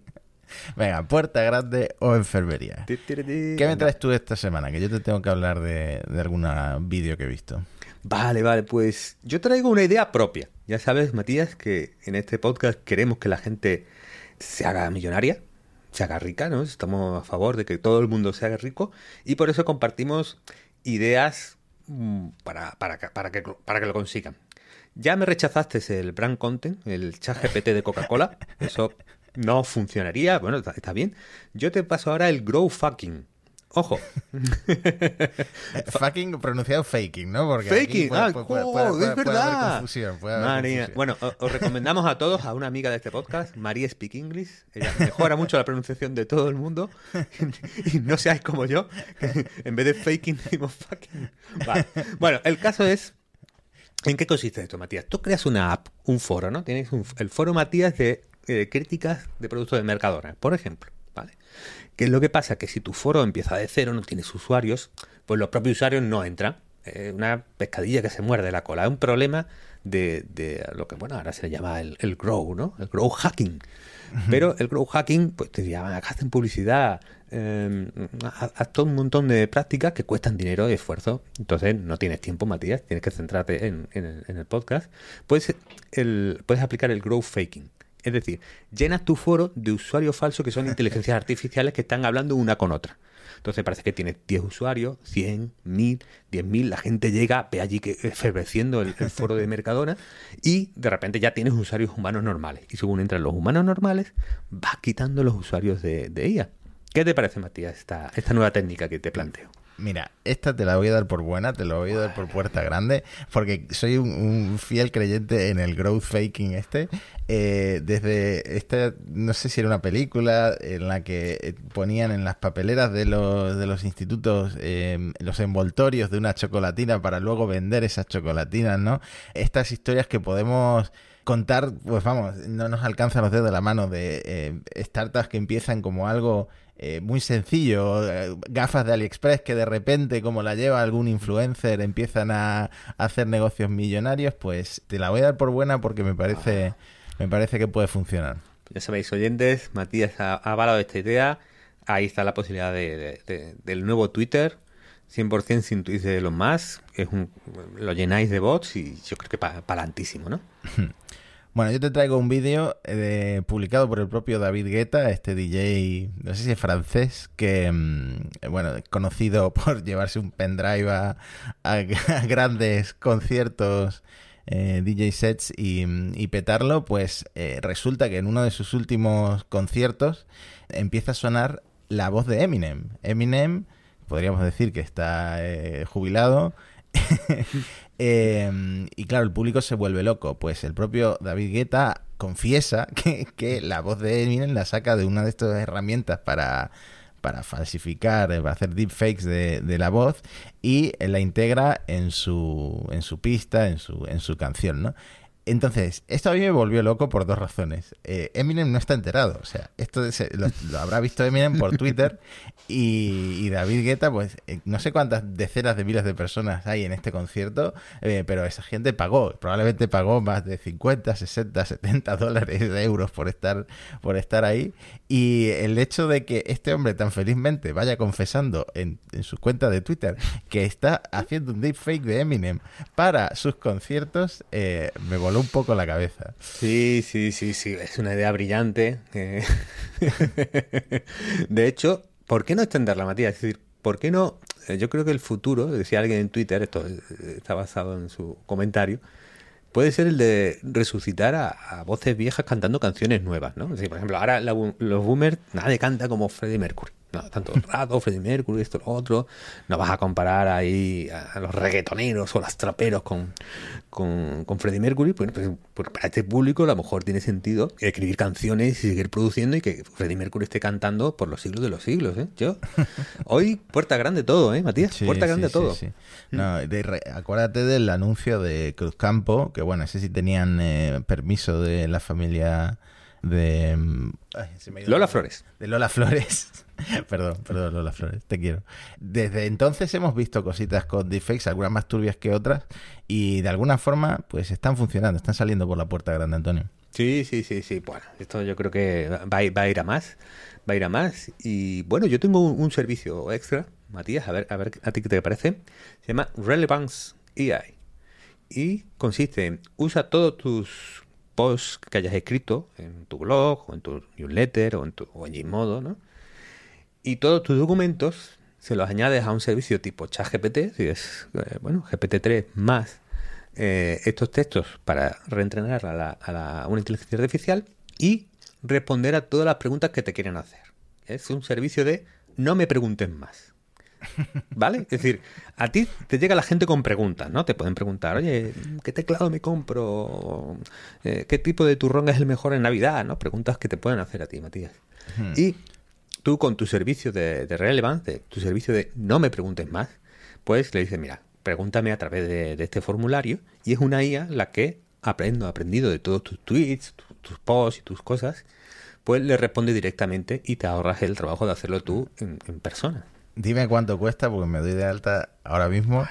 Venga, puerta grande o enfermería. ¿Qué me traes tú esta semana? Que yo te tengo que hablar de, de algún vídeo que he visto. Vale, vale, pues yo traigo una idea propia. Ya sabes, Matías, que en este podcast queremos que la gente se haga millonaria, se haga rica, ¿no? Estamos a favor de que todo el mundo se haga rico y por eso compartimos ideas mm, para, para, para, que, para que lo consigan. Ya me rechazaste el brand content, el chat GPT de Coca-Cola. Eso no funcionaría. Bueno, está, está, bien. Yo te paso ahora el grow fucking. Ojo. (laughs) Fucking pronunciado faking, ¿no? Porque faking, ah, es verdad. Bueno, os recomendamos a todos a una amiga de este podcast, María Speak English. Ella mejora mucho la pronunciación de todo el mundo. (laughs) y no seáis como yo, en vez de faking (laughs) decimos fucking. Bueno, el caso es. ¿En qué consiste esto, Matías? Tú creas una app, un foro, ¿no? Tienes el foro Matías de eh, críticas de productos de Mercadona, por ejemplo. ¿Vale? ¿Qué es lo que pasa? Que si tu foro empieza de cero, no tienes usuarios, pues los propios usuarios no entran. Es una pescadilla que se muerde la cola. Es un problema de, lo que, bueno, ahora se le llama el, grow, ¿no? El grow hacking. Pero el grow hacking, pues te llaman, hacen publicidad, eh, haz todo un montón de prácticas que cuestan dinero y esfuerzo. Entonces no tienes tiempo, Matías, tienes que centrarte en, el, podcast. Puedes, puedes aplicar el grow faking. Es decir, llenas tu foro de usuarios falsos que son (laughs) inteligencias artificiales que están hablando una con otra. Entonces parece que tienes 10 usuarios, 100, 1000, 10.000, la gente llega, ve allí que eferveciendo el, el, foro de Mercadona y de repente ya tienes usuarios humanos normales. Y según entran los humanos normales, vas quitando los usuarios de, de ella. ¿Qué te parece, Matías, esta, esta nueva técnica que te planteo? Mira, esta te la voy a dar por buena, te la voy a dar por puerta grande, porque soy un, fiel creyente en el growth faking este. Eh, desde esta, no sé si era una película en la que eh, ponían en las papeleras de los, de los institutos eh, los envoltorios de una chocolatina para luego vender esas chocolatinas, ¿no? Estas historias que podemos contar, pues vamos, no nos alcanzan los dedos de la mano de startups que empiezan como algo eh, muy sencillo, eh, gafas de AliExpress que de repente, como la lleva algún influencer, empiezan a, hacer negocios millonarios, pues te la voy a dar por buena porque me parece, me parece que puede funcionar. Ya sabéis, oyentes, Matías ha, avalado esta idea. Ahí está la posibilidad de, del nuevo Twitter, 100% sin tweets de los más. Es un, lo llenáis de bots y yo creo que para palantísimo, ¿no? (laughs) Bueno, yo te traigo un vídeo eh, publicado por el propio David Guetta, este DJ, no sé si es francés, que, mm, bueno, conocido (laughs) por llevarse un pendrive a, (laughs) grandes conciertos, eh, DJ sets y, petarlo, pues eh, resulta que en uno de sus últimos conciertos empieza a sonar la voz de Eminem. Eminem, podríamos decir que está jubilado (laughs) Em, y claro, el público se vuelve loco. Pues el propio David Guetta confiesa (laughs) que, la voz de Eminem la saca de una de estas herramientas para, para falsificar, eh, para hacer deepfakes de, de la voz y la integra en su, en su pista, en su, en su canción, ¿no? Entonces, esto a mí me volvió loco por dos razones. Eh, Eminem no está enterado, o sea, esto lo, habrá visto Eminem por Twitter y, David Guetta, pues eh, no sé cuántas decenas de miles de personas hay en este concierto, eh, pero esa gente pagó, probablemente pagó más de 50, 60, 70 dólares de euros por estar, por estar ahí. Y el hecho de que este hombre tan felizmente vaya confesando en, en su cuenta de Twitter que está haciendo un deepfake de Eminem para sus conciertos, me volvió un poco la cabeza. Sí, sí, sí, sí, es una idea brillante. Eh. (laughs) de hecho, ¿por qué no extenderla, Matías? Es decir, ¿por qué no? Eh, yo creo que el futuro, decía alguien en Twitter, esto está basado en su comentario, puede ser el de resucitar a, voces viejas cantando canciones nuevas, ¿no? por ejemplo, ahora los boomers, nadie canta como Freddie Mercury. No, tanto rato, Freddie Mercury, esto, lo otro. No vas a comparar ahí a los reggaetoneros o los traperos con, con, con Freddie Mercury. Pues, pues, para este público a lo mejor tiene sentido escribir canciones y seguir produciendo y que Freddie Mercury esté cantando por los siglos de los siglos. ¿eh? Yo, hoy puerta grande todo, ¿eh, Matías? puerta grande todo. no, acuérdate del anuncio de Cruzcampo, que bueno, ese sí tenían eh, permiso de la familia de... Lola Flores. De Lola Flores. (laughs) perdón, perdón, Lola Flores, te quiero. Desde entonces hemos visto cositas con deepfakes, algunas más turbias que otras, y de alguna forma, pues están funcionando, están saliendo por la puerta grande, Antonio. Sí, sí, sí, sí. Bueno, esto yo creo que va, a ir a más. Va a ir a más. Y bueno, yo tengo un, servicio extra, Matías, a ver, a ver a ti qué te parece. Se llama Relevance AI. Y consiste en usa todos tus posts que hayas escrito en tu blog, o en tu newsletter, o en tu o en Gmodo, ¿no? y todos tus documentos se los añades a un servicio tipo ChatGPT, si es, eh, bueno, GPT-3 más eh, estos textos para reentrenar a, la, una inteligencia artificial y responder a todas las preguntas que te quieren hacer. Es un servicio de no me preguntes más. ¿Vale? Es decir, a ti te llega la gente con preguntas, ¿no? Te pueden preguntar, oye, ¿qué teclado me compro? Eh, ¿Qué tipo de turrón es el mejor en Navidad? ¿No? Preguntas que te pueden hacer a ti, Matías. Y tú con tu servicio de, de relevance, tu servicio de no me preguntes más, pues le dices, mira, pregúntame a través de, este formulario y es una IA la que aprendo, aprendido de todos tus tweets, tus posts y tus cosas, pues le responde directamente y te ahorras el trabajo de hacerlo tú en, en persona. Dime cuánto cuesta porque me doy de alta ahora mismo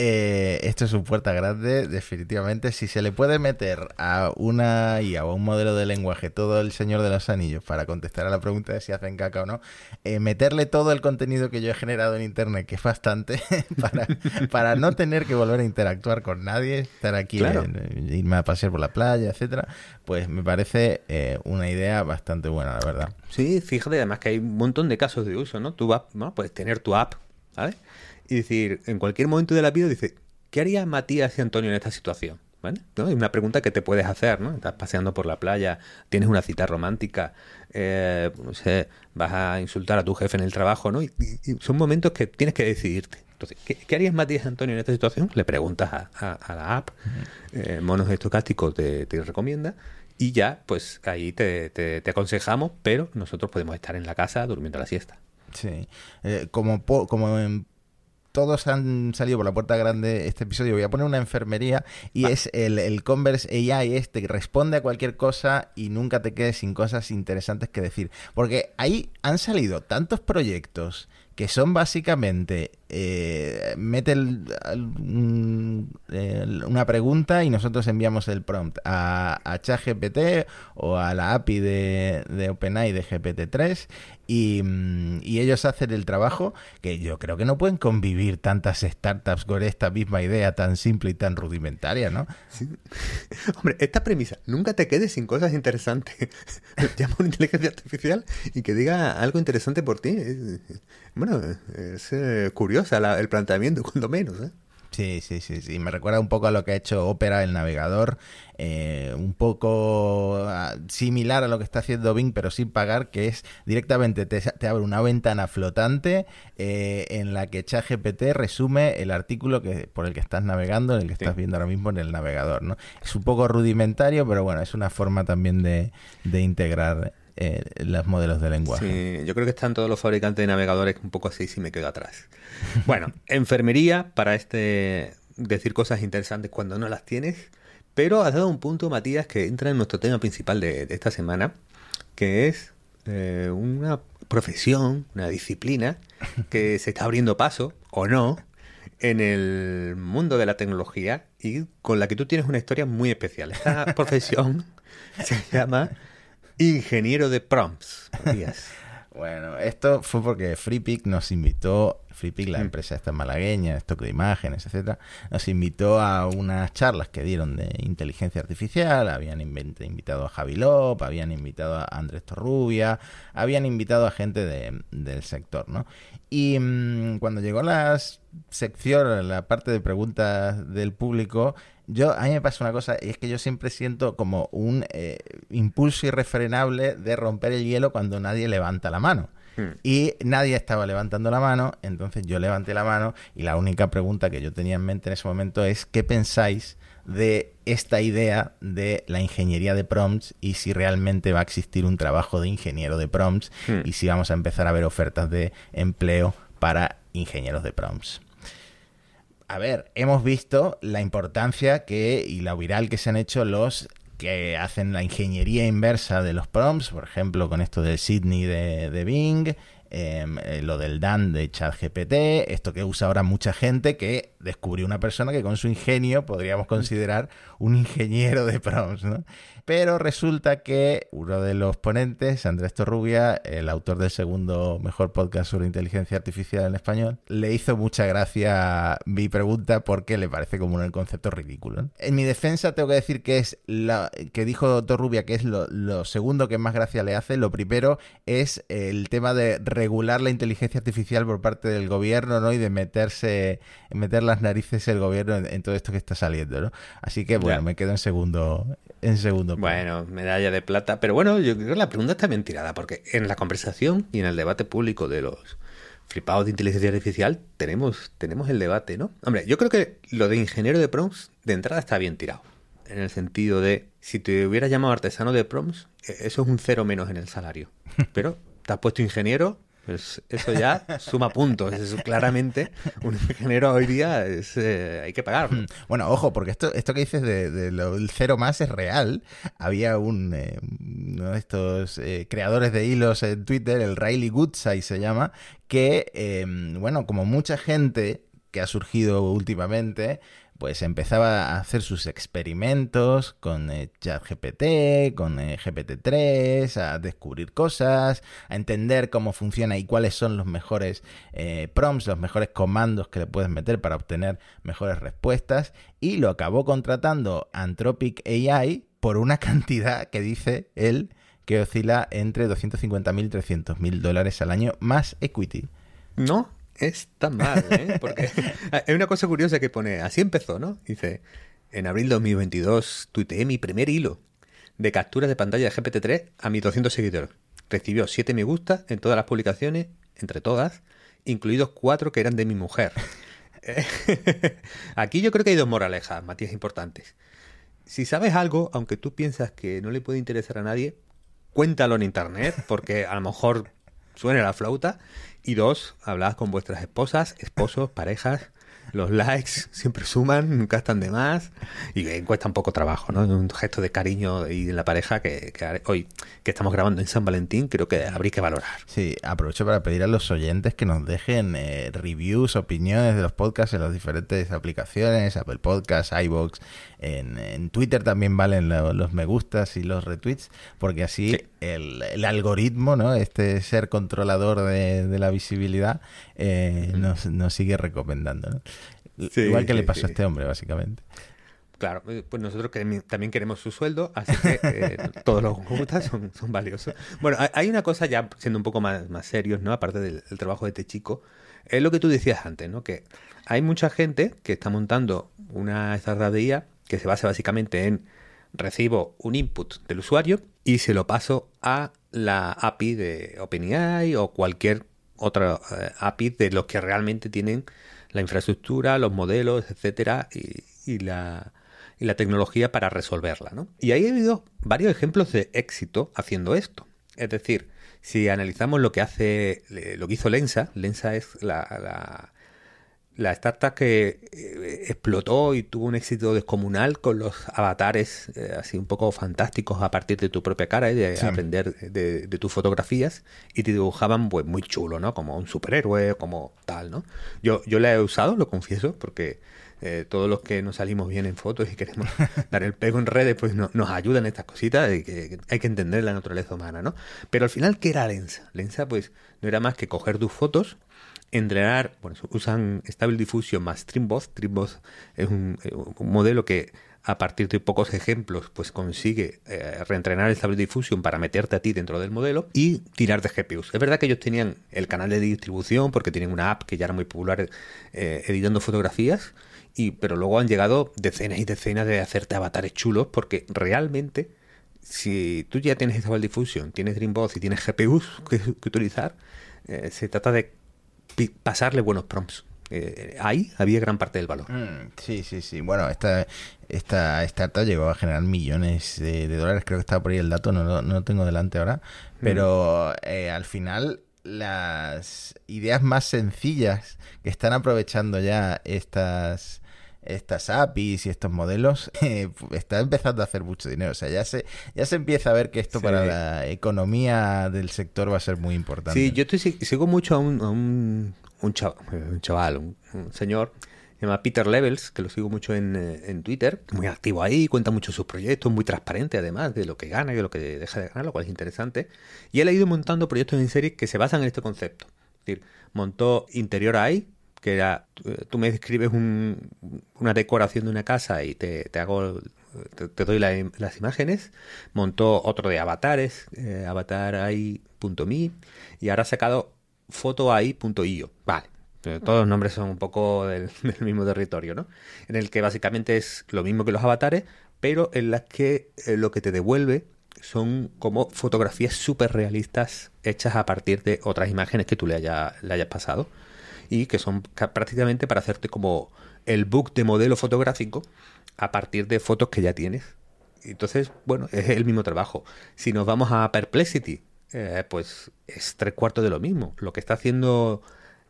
eh, esto es un puerta grande, definitivamente. Si se le puede meter a una y a un modelo de lenguaje todo el Señor de los Anillos para contestar a la pregunta de si hacen caca o no, eh, meterle todo el contenido que yo he generado en Internet, que es bastante, (laughs) para, para no tener que volver a interactuar con nadie, estar aquí, irme a pasear por la playa, etcétera, pues me parece eh, una idea bastante buena, la verdad. Sí, fíjate además que hay un montón de casos de uso, ¿no? Tú vas, ¿no? puedes tener tu app, ¿vale? Y decir, en cualquier momento de la vida, dice, ¿qué haría Matías y Antonio en esta situación? ¿Vale? ¿No? Es una pregunta que te puedes hacer, ¿no? Estás paseando por la playa, tienes una cita romántica, eh, no sé, vas a insultar a tu jefe en el trabajo, ¿no? Y, y- y son momentos que tienes que decidirte. Entonces, ¿qué, qué harías Matías Antonio en esta situación? Le preguntas a, a- a la app, eh, Monos Estocásticos te, te recomienda, y ya, pues ahí te, te- te aconsejamos, pero nosotros podemos estar en la casa durmiendo la siesta. Sí. Eh, como, po- como en- todos han salido por la puerta grande este episodio, voy a poner una enfermería y es el, el Converse AI este que responde a cualquier cosa y nunca te quedes sin cosas interesantes que decir. Porque ahí han salido tantos proyectos que son básicamente eh, mete un- el- una pregunta y nosotros enviamos el prompt a, ChatGPT o a la API de, OpenAI de GPT-3 y, mm, y ellos hacen el trabajo que yo creo que no pueden convivir tantas startups con esta misma idea tan simple y tan rudimentaria, ¿no? (laughs) Hombre, esta premisa, nunca te quedes sin cosas interesantes. (laughs) Llama una inteligencia artificial y que diga algo interesante por ti. Bueno, es eh, curiosa la- el planteamiento, (laughs) cuando menos. ¿eh? Sí, sí, sí, sí. Me recuerda un poco a lo que ha hecho Opera, el navegador, eh, un poco ah, similar a lo que está haciendo Bing, pero sin pagar, que es directamente te, te abre una ventana flotante eh, en la que ChatGPT resume el artículo que por el que estás navegando, en el que Sí. estás viendo ahora mismo en el navegador, ¿no? Es un poco rudimentario, pero bueno, es una forma también de, de integrar eh, los modelos de lenguaje. Sí, yo creo que están todos los fabricantes de navegadores un poco así si me quedo atrás. Bueno, (laughs) enfermería para este decir cosas interesantes cuando no las tienes, pero has dado un punto, Matías, que entra en nuestro tema principal de, de esta semana, que es eh, una profesión, una disciplina (laughs) que se está abriendo paso, o no, en el mundo de la tecnología y con la que tú tienes una historia muy especial. Esta (laughs) profesión se llama ingeniero de prompts. (laughs) Bueno, esto fue porque FreePic nos invitó, FreePic, la empresa esta malagueña, stock de imágenes, etcétera, nos invitó a unas charlas que dieron de inteligencia artificial, habían invitado a Javi Lop, habían invitado a Andrés Torrubia, habían invitado a gente de- del sector, ¿no? Y mm, cuando llegó la sección, la parte de preguntas del público, yo a mí me pasa una cosa y es que yo siempre siento como un eh, impulso irrefrenable de romper el hielo cuando nadie levanta la mano. Hmm. Y nadie estaba levantando la mano, entonces yo levanté la mano y la única pregunta que yo tenía en mente en ese momento es ¿qué pensáis de esta idea de la ingeniería de prompts y si realmente va a existir un trabajo de ingeniero de prompts Hmm. y si vamos a empezar a ver ofertas de empleo para ingenieros de prompts? A ver, hemos visto la importancia que y la viral que se han hecho los que hacen la ingeniería inversa de los prompts, por ejemplo, con esto del Sydney de, Bing, em, eh, lo del Dan de ChatGPT, esto que usa ahora mucha gente que descubrió una persona que con su ingenio podríamos considerar un ingeniero de prompts, ¿no? Pero resulta que uno de los ponentes, Andrés Torrubia, el autor del segundo mejor podcast sobre inteligencia artificial en español, le hizo mucha gracia mi pregunta porque le parece como un concepto ridículo. ¿no? En mi defensa tengo que decir que es la que dijo Torrubia que es lo, lo segundo que más gracia le hace. Lo primero es el tema de regular la inteligencia artificial por parte del gobierno, ¿no? Y de meterse, meter las narices el gobierno en, en todo esto que está saliendo, ¿no? Así que bueno, me quedo en segundo, en segundo. Bueno, medalla de plata. Pero bueno, yo creo que la pregunta está bien tirada, porque en la conversación y en el debate público de los flipados de inteligencia artificial tenemos, tenemos el debate, ¿no? Hombre, yo creo que lo de ingeniero de prompts de entrada está bien tirado. En el sentido de, si te hubieras llamado artesano de prompts, eh, eso es un cero menos en el salario. (laughs) Pero te has puesto ingeniero, pues eso ya suma puntos. Claramente, un ingeniero hoy día es, eh, hay que pagarlo. Bueno, ojo, porque esto, esto que dices de, cero más es real. Había un, eh, uno de estos eh, creadores de hilos en Twitter, el Riley Goodside se llama, que, bueno, como mucha gente que ha surgido últimamente, pues empezaba a hacer sus experimentos con eh, ChatGPT, con eh, GPT-3, a descubrir cosas, a entender cómo funciona y cuáles son los mejores eh, prompts, los mejores comandos que le puedes meter para obtener mejores respuestas y lo acabó contratando Anthropic AI por una (laughs) cantidad que dice él que oscila entre 250.000 y 300.000 dólares al año más equity. No es tan mal, ¿eh? Porque (laughs) hay una cosa curiosa que pone, así empezó, ¿no? Dice, En abril de 2022 tuiteé mi primer hilo de capturas de pantalla de GPT-3 a mis 200 seguidores. Recibió 7 me gusta en todas las publicaciones, entre todas, incluidos 4 que eran de mi mujer. (laughs) Aquí yo creo que hay dos moralejas, Matías, importantes. Si sabes algo, aunque tú piensas que no le puede interesar a nadie, cuéntalo en internet, porque a lo mejor suene la flauta. Y dos, hablad con vuestras esposas, esposos, parejas, los likes siempre suman, nunca están de más y cuesta un poco trabajo, ¿no? Un gesto de cariño y de la pareja que, hoy que estamos grabando en San Valentín creo que habría que valorar. Sí, aprovecho para pedir a los oyentes que nos dejen eh, reviews, opiniones de los podcasts en las diferentes aplicaciones, Apple Podcasts, iBox, en, Twitter también valen los me gustas y los retweets, porque así el, algoritmo, ¿no? Este ser controlador de, la visibilidad eh, nos, nos, sigue recomendando, ¿no? Igual que le pasó a este hombre, básicamente. Claro, eh, pues nosotros también queremos su sueldo, así que eh, (laughs) todos los gustas son, son, valiosos. Bueno, hay una cosa ya siendo un poco más, más serios, ¿no? Aparte del, trabajo de este chico, es lo que tú decías antes, ¿no? Que hay mucha gente que está montando una startup de IA que se basa básicamente en recibo un input del usuario y se lo paso a la API de OpenAI o cualquier otra eh, API de los que realmente tienen la infraestructura, los modelos, etcétera, y, la, y la tecnología para resolverla. ¿no? Y ahí ha habido varios ejemplos de éxito haciendo esto. Es decir, si analizamos lo que hace, lo que hizo Lensa, Lensa es la, la startup que eh, explotó y tuvo un éxito descomunal con los avatares eh, así un poco fantásticos a partir de tu propia cara y de aprender de, tus fotografías y te dibujaban pues muy chulo, ¿no? Como un superhéroe, como tal, ¿no? Yo, yo la he usado, lo confieso, porque eh, todos los que nos salimos bien en fotos y queremos (laughs) dar el pego en redes, pues nos ayudan estas cositas que, hay que entender la naturaleza humana, ¿no? Pero al final, ¿qué era Lensa? Lensa, pues, no era más que coger tus fotos entrenar, bueno, usan Stable Diffusion más Streamboth. Streamboth es eh, un, modelo que a partir de pocos ejemplos pues consigue eh, reentrenar el Stable Diffusion para meterte a ti dentro del modelo y tirar de GPUs. Es verdad que ellos tenían el canal de distribución porque tienen una app que ya era muy popular eh, editando fotografías, y, pero luego han llegado decenas y decenas de hacerte avatares chulos porque realmente si tú ya tienes Stable Diffusion, tienes Dreambox y tienes GPUs que, utilizar, se trata de pasarle buenos prompts. Eh, ahí había gran parte del valor. Mm, sí, sí, sí. Bueno, esta, esta startup llegó a generar millones de, dólares. Creo que está por ahí el dato, no, no, lo tengo delante ahora. Pero eh, al final, las ideas más sencillas que están aprovechando ya estas estas APIs y estos modelos, (laughs) eh, está empezando a hacer mucho dinero. O sea, ya se, ya se empieza a ver que esto para la economía del sector va a ser muy importante. Sí, yo estoy, sigo mucho a un, a un, un chaval, un, señor, se llama Peter Levels, que lo sigo mucho en, eh, en, Twitter, muy activo ahí, cuenta mucho sus proyectos, muy transparente además de lo que gana y de lo que deja de ganar, lo cual es interesante. Y él ha ido montando proyectos en serie que se basan en este concepto. Es decir, montó Interior AI, que era, tú me describes una decoración de una casa y te, hago, te, doy las imágenes, montó otro de avatares, eh, avatar.ai.me y ahora ha sacado fotoai.io. Vale, todos los nombres son un poco (laughs) del, mismo territorio, ¿no? En el que básicamente es lo mismo que los avatares, pero en las que eh, lo que te devuelve son como fotografías súper realistas hechas a partir de otras imágenes que tú le, le hayas pasado y que son prácticamente para hacerte como el book de modelo fotográfico a partir de fotos que ya tienes. Entonces, bueno, es el mismo trabajo. Si nos vamos a Perplexity, eh, pues es tres cuartos de lo mismo. Lo que está haciendo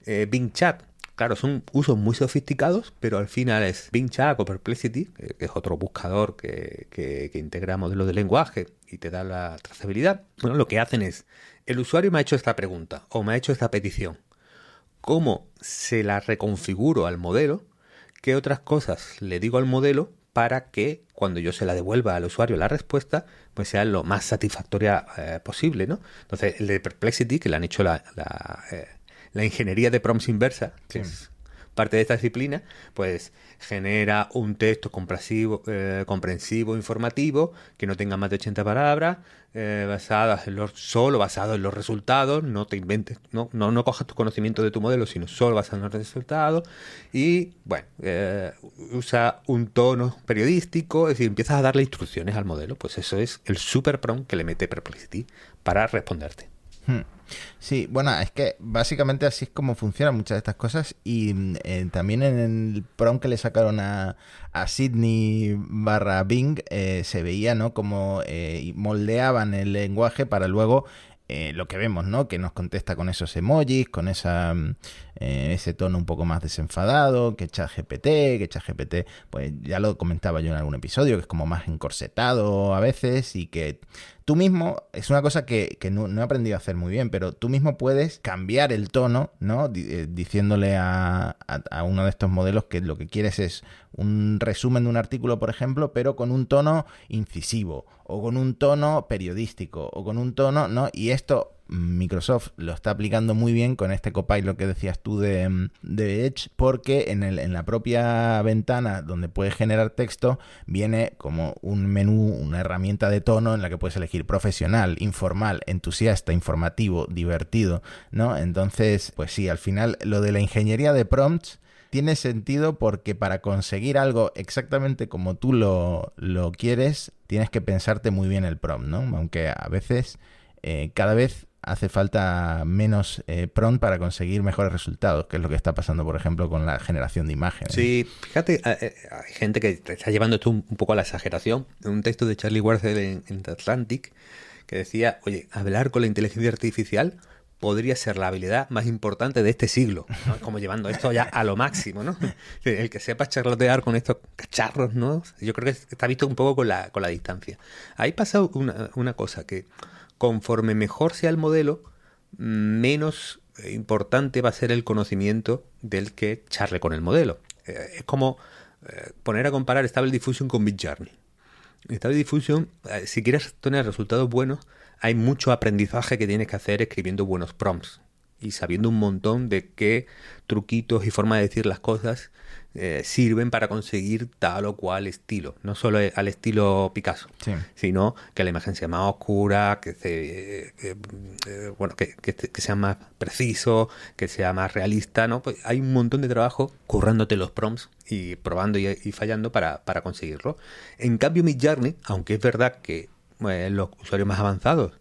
eh, Bing Chat, claro, son usos muy sofisticados, pero al final es Bing Chat o Perplexity, que es otro buscador que, que, que integra modelos de lenguaje y te da la trazabilidad. Bueno, lo que hacen es, el usuario me ha hecho esta pregunta o me ha hecho esta petición cómo se la reconfiguro al modelo, qué otras cosas le digo al modelo para que cuando yo se la devuelva al usuario la respuesta, pues sea lo más satisfactoria eh, posible, ¿no? Entonces, el de Perplexity, que le han hecho la, la, eh, ingeniería de prompts inversa, que es parte de esta disciplina, pues genera un texto comprensivo, eh, comprensivo informativo, que no tenga más de 80 palabras, eh, basadas en los, solo basado en los resultados, no te inventes, no, no, no cojas tu conocimiento de tu modelo, sino solo basado en los resultados, y bueno, eh, usa un tono periodístico, es decir, empiezas a darle instrucciones al modelo, pues eso es el super prompt que le mete Perplexity para responderte. Hmm. Sí, bueno, es que básicamente así es como funcionan muchas de estas cosas y eh, también en el prompt que le sacaron a, a Sydney barra Bing eh, se veía, ¿no? Como eh, moldeaban el lenguaje para luego lo que vemos, ¿no? Que nos contesta con esos emojis, con esa, ese tono un poco más desenfadado, que ChatGPT, que ChatGPT, pues ya lo comentaba yo en algún episodio, que es como más encorsetado a veces y que tú mismo, es una cosa que, no, he aprendido a hacer muy bien, pero tú mismo puedes cambiar el tono, ¿no? Eh, diciéndole a, uno de estos modelos que lo que quieres es un resumen de un artículo, por ejemplo, pero con un tono incisivo, o con un tono periodístico, o con un tono, ¿no? Y esto Microsoft lo está aplicando muy bien con este copilot que decías tú de, Edge, porque en, el, en la propia ventana donde puedes generar texto viene como un menú, una herramienta de tono en la que puedes elegir profesional, informal, entusiasta, informativo, divertido, ¿no? Entonces, pues sí, al final lo de la ingeniería de prompts tiene sentido porque para conseguir algo exactamente como tú lo, lo quieres, tienes que pensarte muy bien el prompt, ¿no? Aunque a veces, eh, cada vez hace falta menos eh, prompt para conseguir mejores resultados, que es lo que está pasando, por ejemplo, con la generación de imágenes. Sí, fíjate, eh, eh, hay gente que está llevando esto un, poco a la exageración. Un texto de Charlie Warcel en, The Atlantic que decía, oye, hablar con la inteligencia artificial podría ser la habilidad más importante de este siglo, (laughs) como llevando esto ya a lo máximo, ¿no? (laughs) El que sepa charlotear con estos cacharros, ¿no? Yo creo que está visto un poco con la, con la distancia. Ahí pasa una cosa que conforme mejor sea el modelo, menos importante va a ser el conocimiento del que charle con el modelo. Eh, es como eh, poner a comparar Stable Diffusion con Midjourney. En Stable Diffusion, eh, si quieres tener resultados buenos, hay mucho aprendizaje que tienes que hacer escribiendo buenos prompts y sabiendo un montón de qué truquitos y forma de decir las cosas eh, sirven para conseguir tal o cual estilo. No solo al estilo Picasso, sino que la imagen sea más oscura, que, se, eh, eh, bueno, que, sea más preciso, que sea más realista. ¿no? Pues hay un montón de trabajo currándote los prompts y probando y, fallando para, para, conseguirlo. En cambio, mi Journey, aunque es verdad que los usuarios más avanzados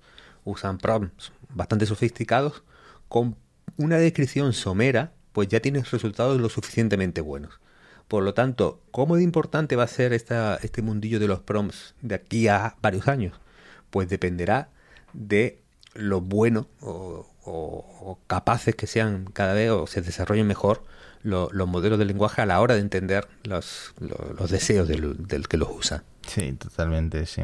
usan prompts bastante sofisticados, con una descripción somera, pues ya tienes resultados lo suficientemente buenos. Por lo tanto, ¿cómo de importante va a ser esta, este mundillo de los prompts de aquí a varios años? Pues dependerá de lo bueno o, capaces que sean cada vez o se desarrollen mejor los modelos de lenguaje a la hora de entender los, los, deseos del, que los usa. Sí, totalmente, sí.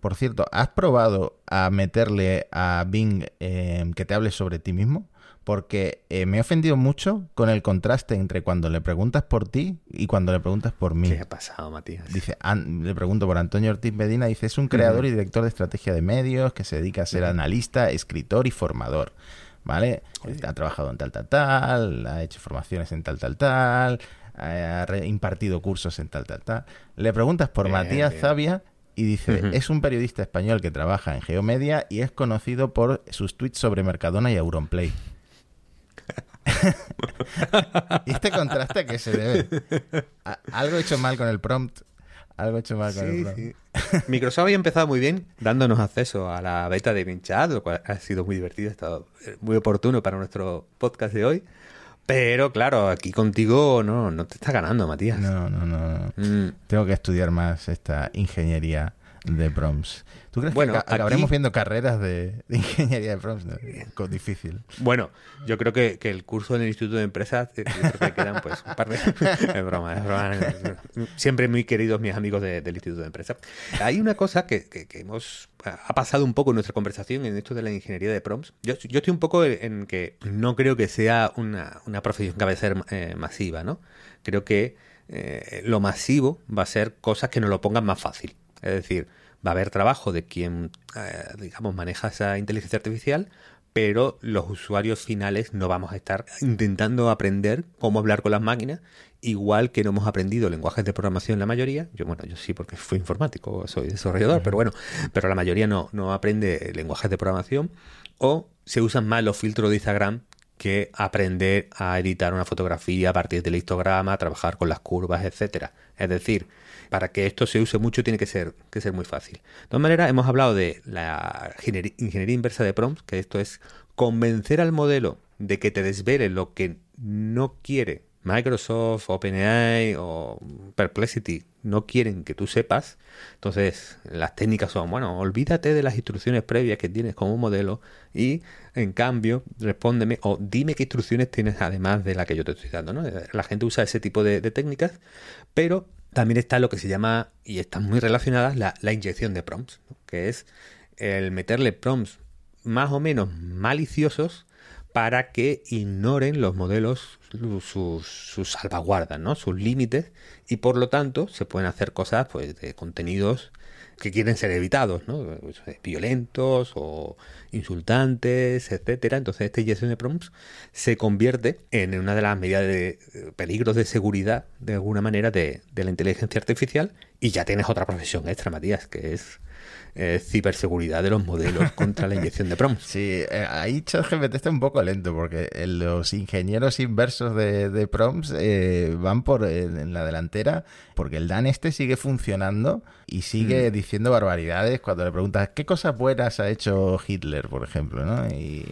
Por cierto, ¿has probado a meterle a Bing eh, que te hable sobre ti mismo? Porque eh, me he ofendido mucho con el contraste entre cuando le preguntas por ti y cuando le preguntas por mí. ¿Qué ha pasado, Matías? Dice, le pregunto por Antonio Ortiz Medina, dice, es un creador y director de estrategia de medios que se dedica a ser analista, escritor y formador. ¿Vale? Ha trabajado en tal, tal, tal, ha hecho formaciones en tal, tal, tal, ha impartido cursos en tal, tal, tal. Le preguntas por Matías Zavia y dice, es un periodista español que trabaja en Geomedia y es conocido por sus tweets sobre Mercadona y Auronplay. (laughs) ¿Y este contraste a qué se debe? algo hecho mal con el prompt. Algo hecho mal con el prompt. Microsoft había empezado muy bien dándonos acceso a la beta de Vinchat, lo cual ha sido muy divertido, ha estado muy oportuno para nuestro podcast de hoy. Pero claro, aquí contigo no, no te está ganando, Matías. No, no, no. Mm. Tengo que estudiar más esta ingeniería de prompts. ¿Tú crees que acabaremos viendo carreras de, ingeniería de prompts? difícil. Bueno, yo creo que, el curso en el Instituto de Empresas eh, quedan pues un par de... (laughs) es broma, es broma. Siempre muy queridos mis amigos del Instituto de Empresas. Hay una cosa que, hemos... Ha pasado un poco en nuestra conversación en esto de la ingeniería de prompts. Yo, estoy un poco en que no creo que sea una, profesión que va a ser eh, masiva, ¿no? Creo que eh, lo masivo va a ser cosas que nos lo pongan más fácil. Es decir, va a haber trabajo de quien, eh, digamos, maneja esa inteligencia artificial, pero los usuarios finales no vamos a estar intentando aprender cómo hablar con las máquinas, igual que no hemos aprendido lenguajes de programación la mayoría. Yo, bueno, yo sí porque fui informático, soy desarrollador, pero bueno, pero la mayoría no, no aprende lenguajes de programación o se usan más los filtros de Instagram que aprender a editar una fotografía a partir del histograma, trabajar con las curvas, etcétera. Es decir, para que esto se use mucho tiene que ser, que ser muy fácil. De todas maneras, hemos hablado de la ingeniería inversa de prompts, que esto es convencer al modelo de que te desvele lo que no quiere Microsoft, OpenAI o Perplexity no quieren que tú sepas, entonces las técnicas son, bueno, olvídate de las instrucciones previas que tienes como modelo y en cambio respóndeme o dime qué instrucciones tienes además de la que yo te estoy dando. ¿no? La gente usa ese tipo de, técnicas, pero también está lo que se llama, y están muy relacionadas, la, inyección de prompts, que es el meterle prompts más o menos maliciosos para que ignoren los modelos sus, salvaguardas, ¿no? sus límites, y por lo tanto se pueden hacer cosas pues, de contenidos que quieren ser evitados, ¿no? Pues, eh, violentos o insultantes, etcétera. Entonces, inyección de prompts se convierte en una de las medidas de eh, peligros de seguridad, de alguna manera, de, de la inteligencia artificial. Y ya tienes otra profesión extra, Matías, que es eh, ciberseguridad de los modelos (laughs) contra la inyección de prompts. Sí, eh, ahí ChatGPT está un poco lento porque los ingenieros inversos de, prompts eh, van por en la delantera porque el Dan este sigue funcionando y sigue mm. diciendo barbaridades cuando le preguntas qué cosas buenas ha hecho Hitler, por ejemplo, ¿no? Y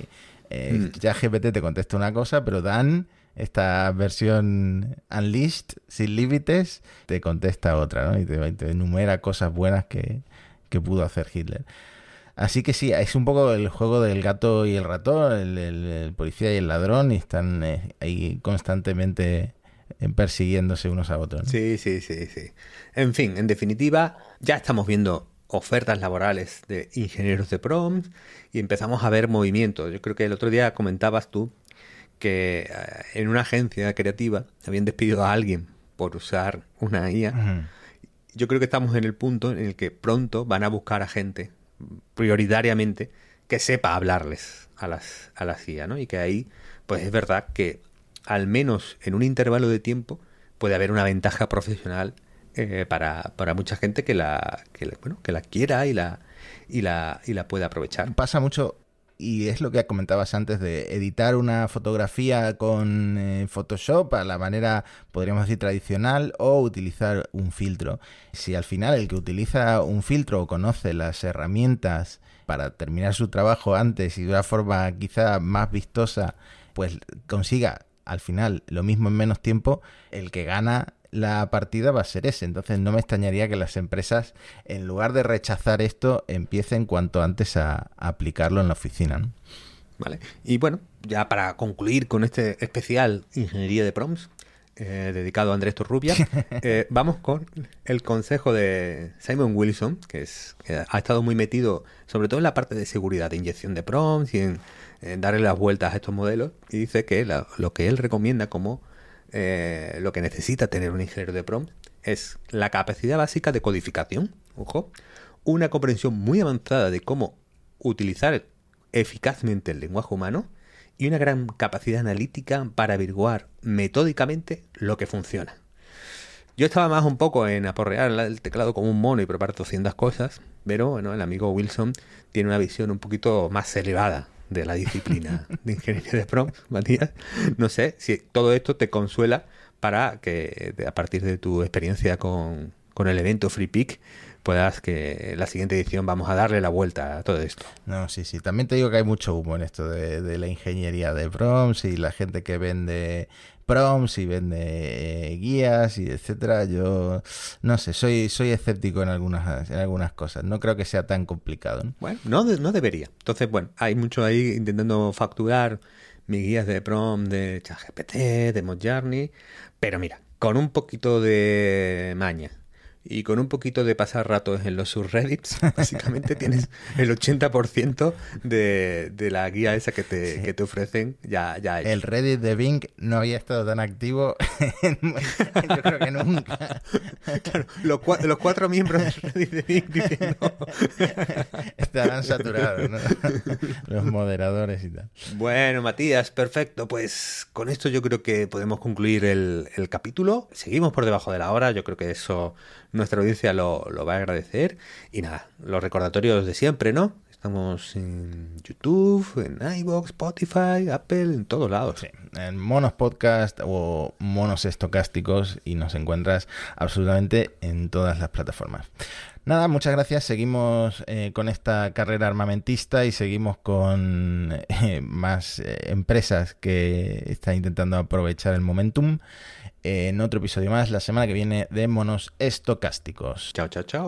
eh, mm. ChatGPT te contesta una cosa, pero Dan esta versión Unleashed, sin límites, te contesta otra, ¿no? Y te, enumera cosas buenas que, que pudo hacer Hitler. Así que sí, es un poco el juego del gato y el ratón, el, policía y el ladrón, y están eh, ahí constantemente eh, persiguiéndose unos a otros. Sí, sí, sí, sí. En fin, en definitiva, ya estamos viendo ofertas laborales de ingenieros de prompts y empezamos a ver movimientos. Yo creo que el otro día comentabas tú que eh, en una agencia creativa habían despedido a alguien por usar una IA yo creo que estamos en el punto en el que pronto van a buscar a gente, prioritariamente, que sepa hablarles a las, a las IA, ¿no? Y que ahí, pues es verdad que al menos en un intervalo de tiempo puede haber una ventaja profesional eh, para, para, mucha gente que la, que, bueno, que la quiera y la, y la, y la pueda aprovechar. Pasa mucho y es lo que comentabas antes de editar una fotografía con eh, Photoshop a la manera, podríamos decir, tradicional o utilizar un filtro. Si al final el que utiliza un filtro o conoce las herramientas para terminar su trabajo antes y de una forma quizá más vistosa, pues consiga al final lo mismo en menos tiempo, el que gana la partida va a ser ese. Entonces no me extrañaría que las empresas, en lugar de rechazar esto, empiecen cuanto antes a, aplicarlo en la oficina. Vale. Y bueno, ya para concluir con este especial Ingeniería de Prompts, eh, dedicado a Andrés Torrubia, (laughs) eh, vamos con el consejo de Simon Wilson, que, es, ha estado muy metido sobre todo en la parte de seguridad, de inyección de prompts y en, darle las vueltas a estos modelos, y dice que lo que él recomienda como eh, lo que necesita tener un ingeniero de prompt es la capacidad básica de codificación, ojo, una comprensión muy avanzada de cómo utilizar eficazmente el lenguaje humano y una gran capacidad analítica para averiguar metódicamente lo que funciona. Yo estaba más un poco en aporrear el teclado como un mono y probar 200 cosas, pero bueno, el amigo Wilson tiene una visión un poquito más elevada de la disciplina de ingeniería de prompts, Matías. No sé si todo esto te consuela para que a partir de tu experiencia con, con el evento Free Peak puedas que la siguiente edición vamos a darle la vuelta a todo esto. No, sí, sí. También te digo que hay mucho humo en esto de, de la ingeniería de prompts y la gente que vende prompts y vende eh, guías y etcétera. Yo no sé, soy soy escéptico en algunas en algunas cosas. No creo que sea tan complicado. Bueno, no, no debería. Entonces, bueno, hay mucho ahí intentando facturar mis guías de prompt de ChatGPT, de Mojjarni, pero mira, con un poquito de maña y con un poquito de pasar ratos en los subreddits, (laughs) básicamente tienes el 80% de, de la guía esa que te, que te ofrecen ya, ya El Reddit de Bing no había estado tan activo (laughs) yo creo que nunca. (laughs) Claro, los, cuatro, los cuatro miembros del Reddit de Bing diciendo... Estarán saturados, ¿no? Los moderadores y tal. Bueno, Matías, perfecto. Pues con esto yo creo que podemos concluir el, el capítulo. Seguimos por debajo de la hora, yo creo que eso nuestra audiencia lo, lo va a agradecer. Y nada, los recordatorios de siempre, ¿no? Estamos en YouTube, en iVoox, Spotify, Apple, en todos lados. Sí, en Monos Podcast o Monos Estocásticos y nos encuentras absolutamente en todas las plataformas. Nada, muchas gracias. Seguimos eh, con esta carrera armamentista y seguimos con eh, (laughs) más eh, empresas que están intentando aprovechar el momentum. En otro episodio más la semana que viene de Monos Estocásticos. Chao, chao, chao.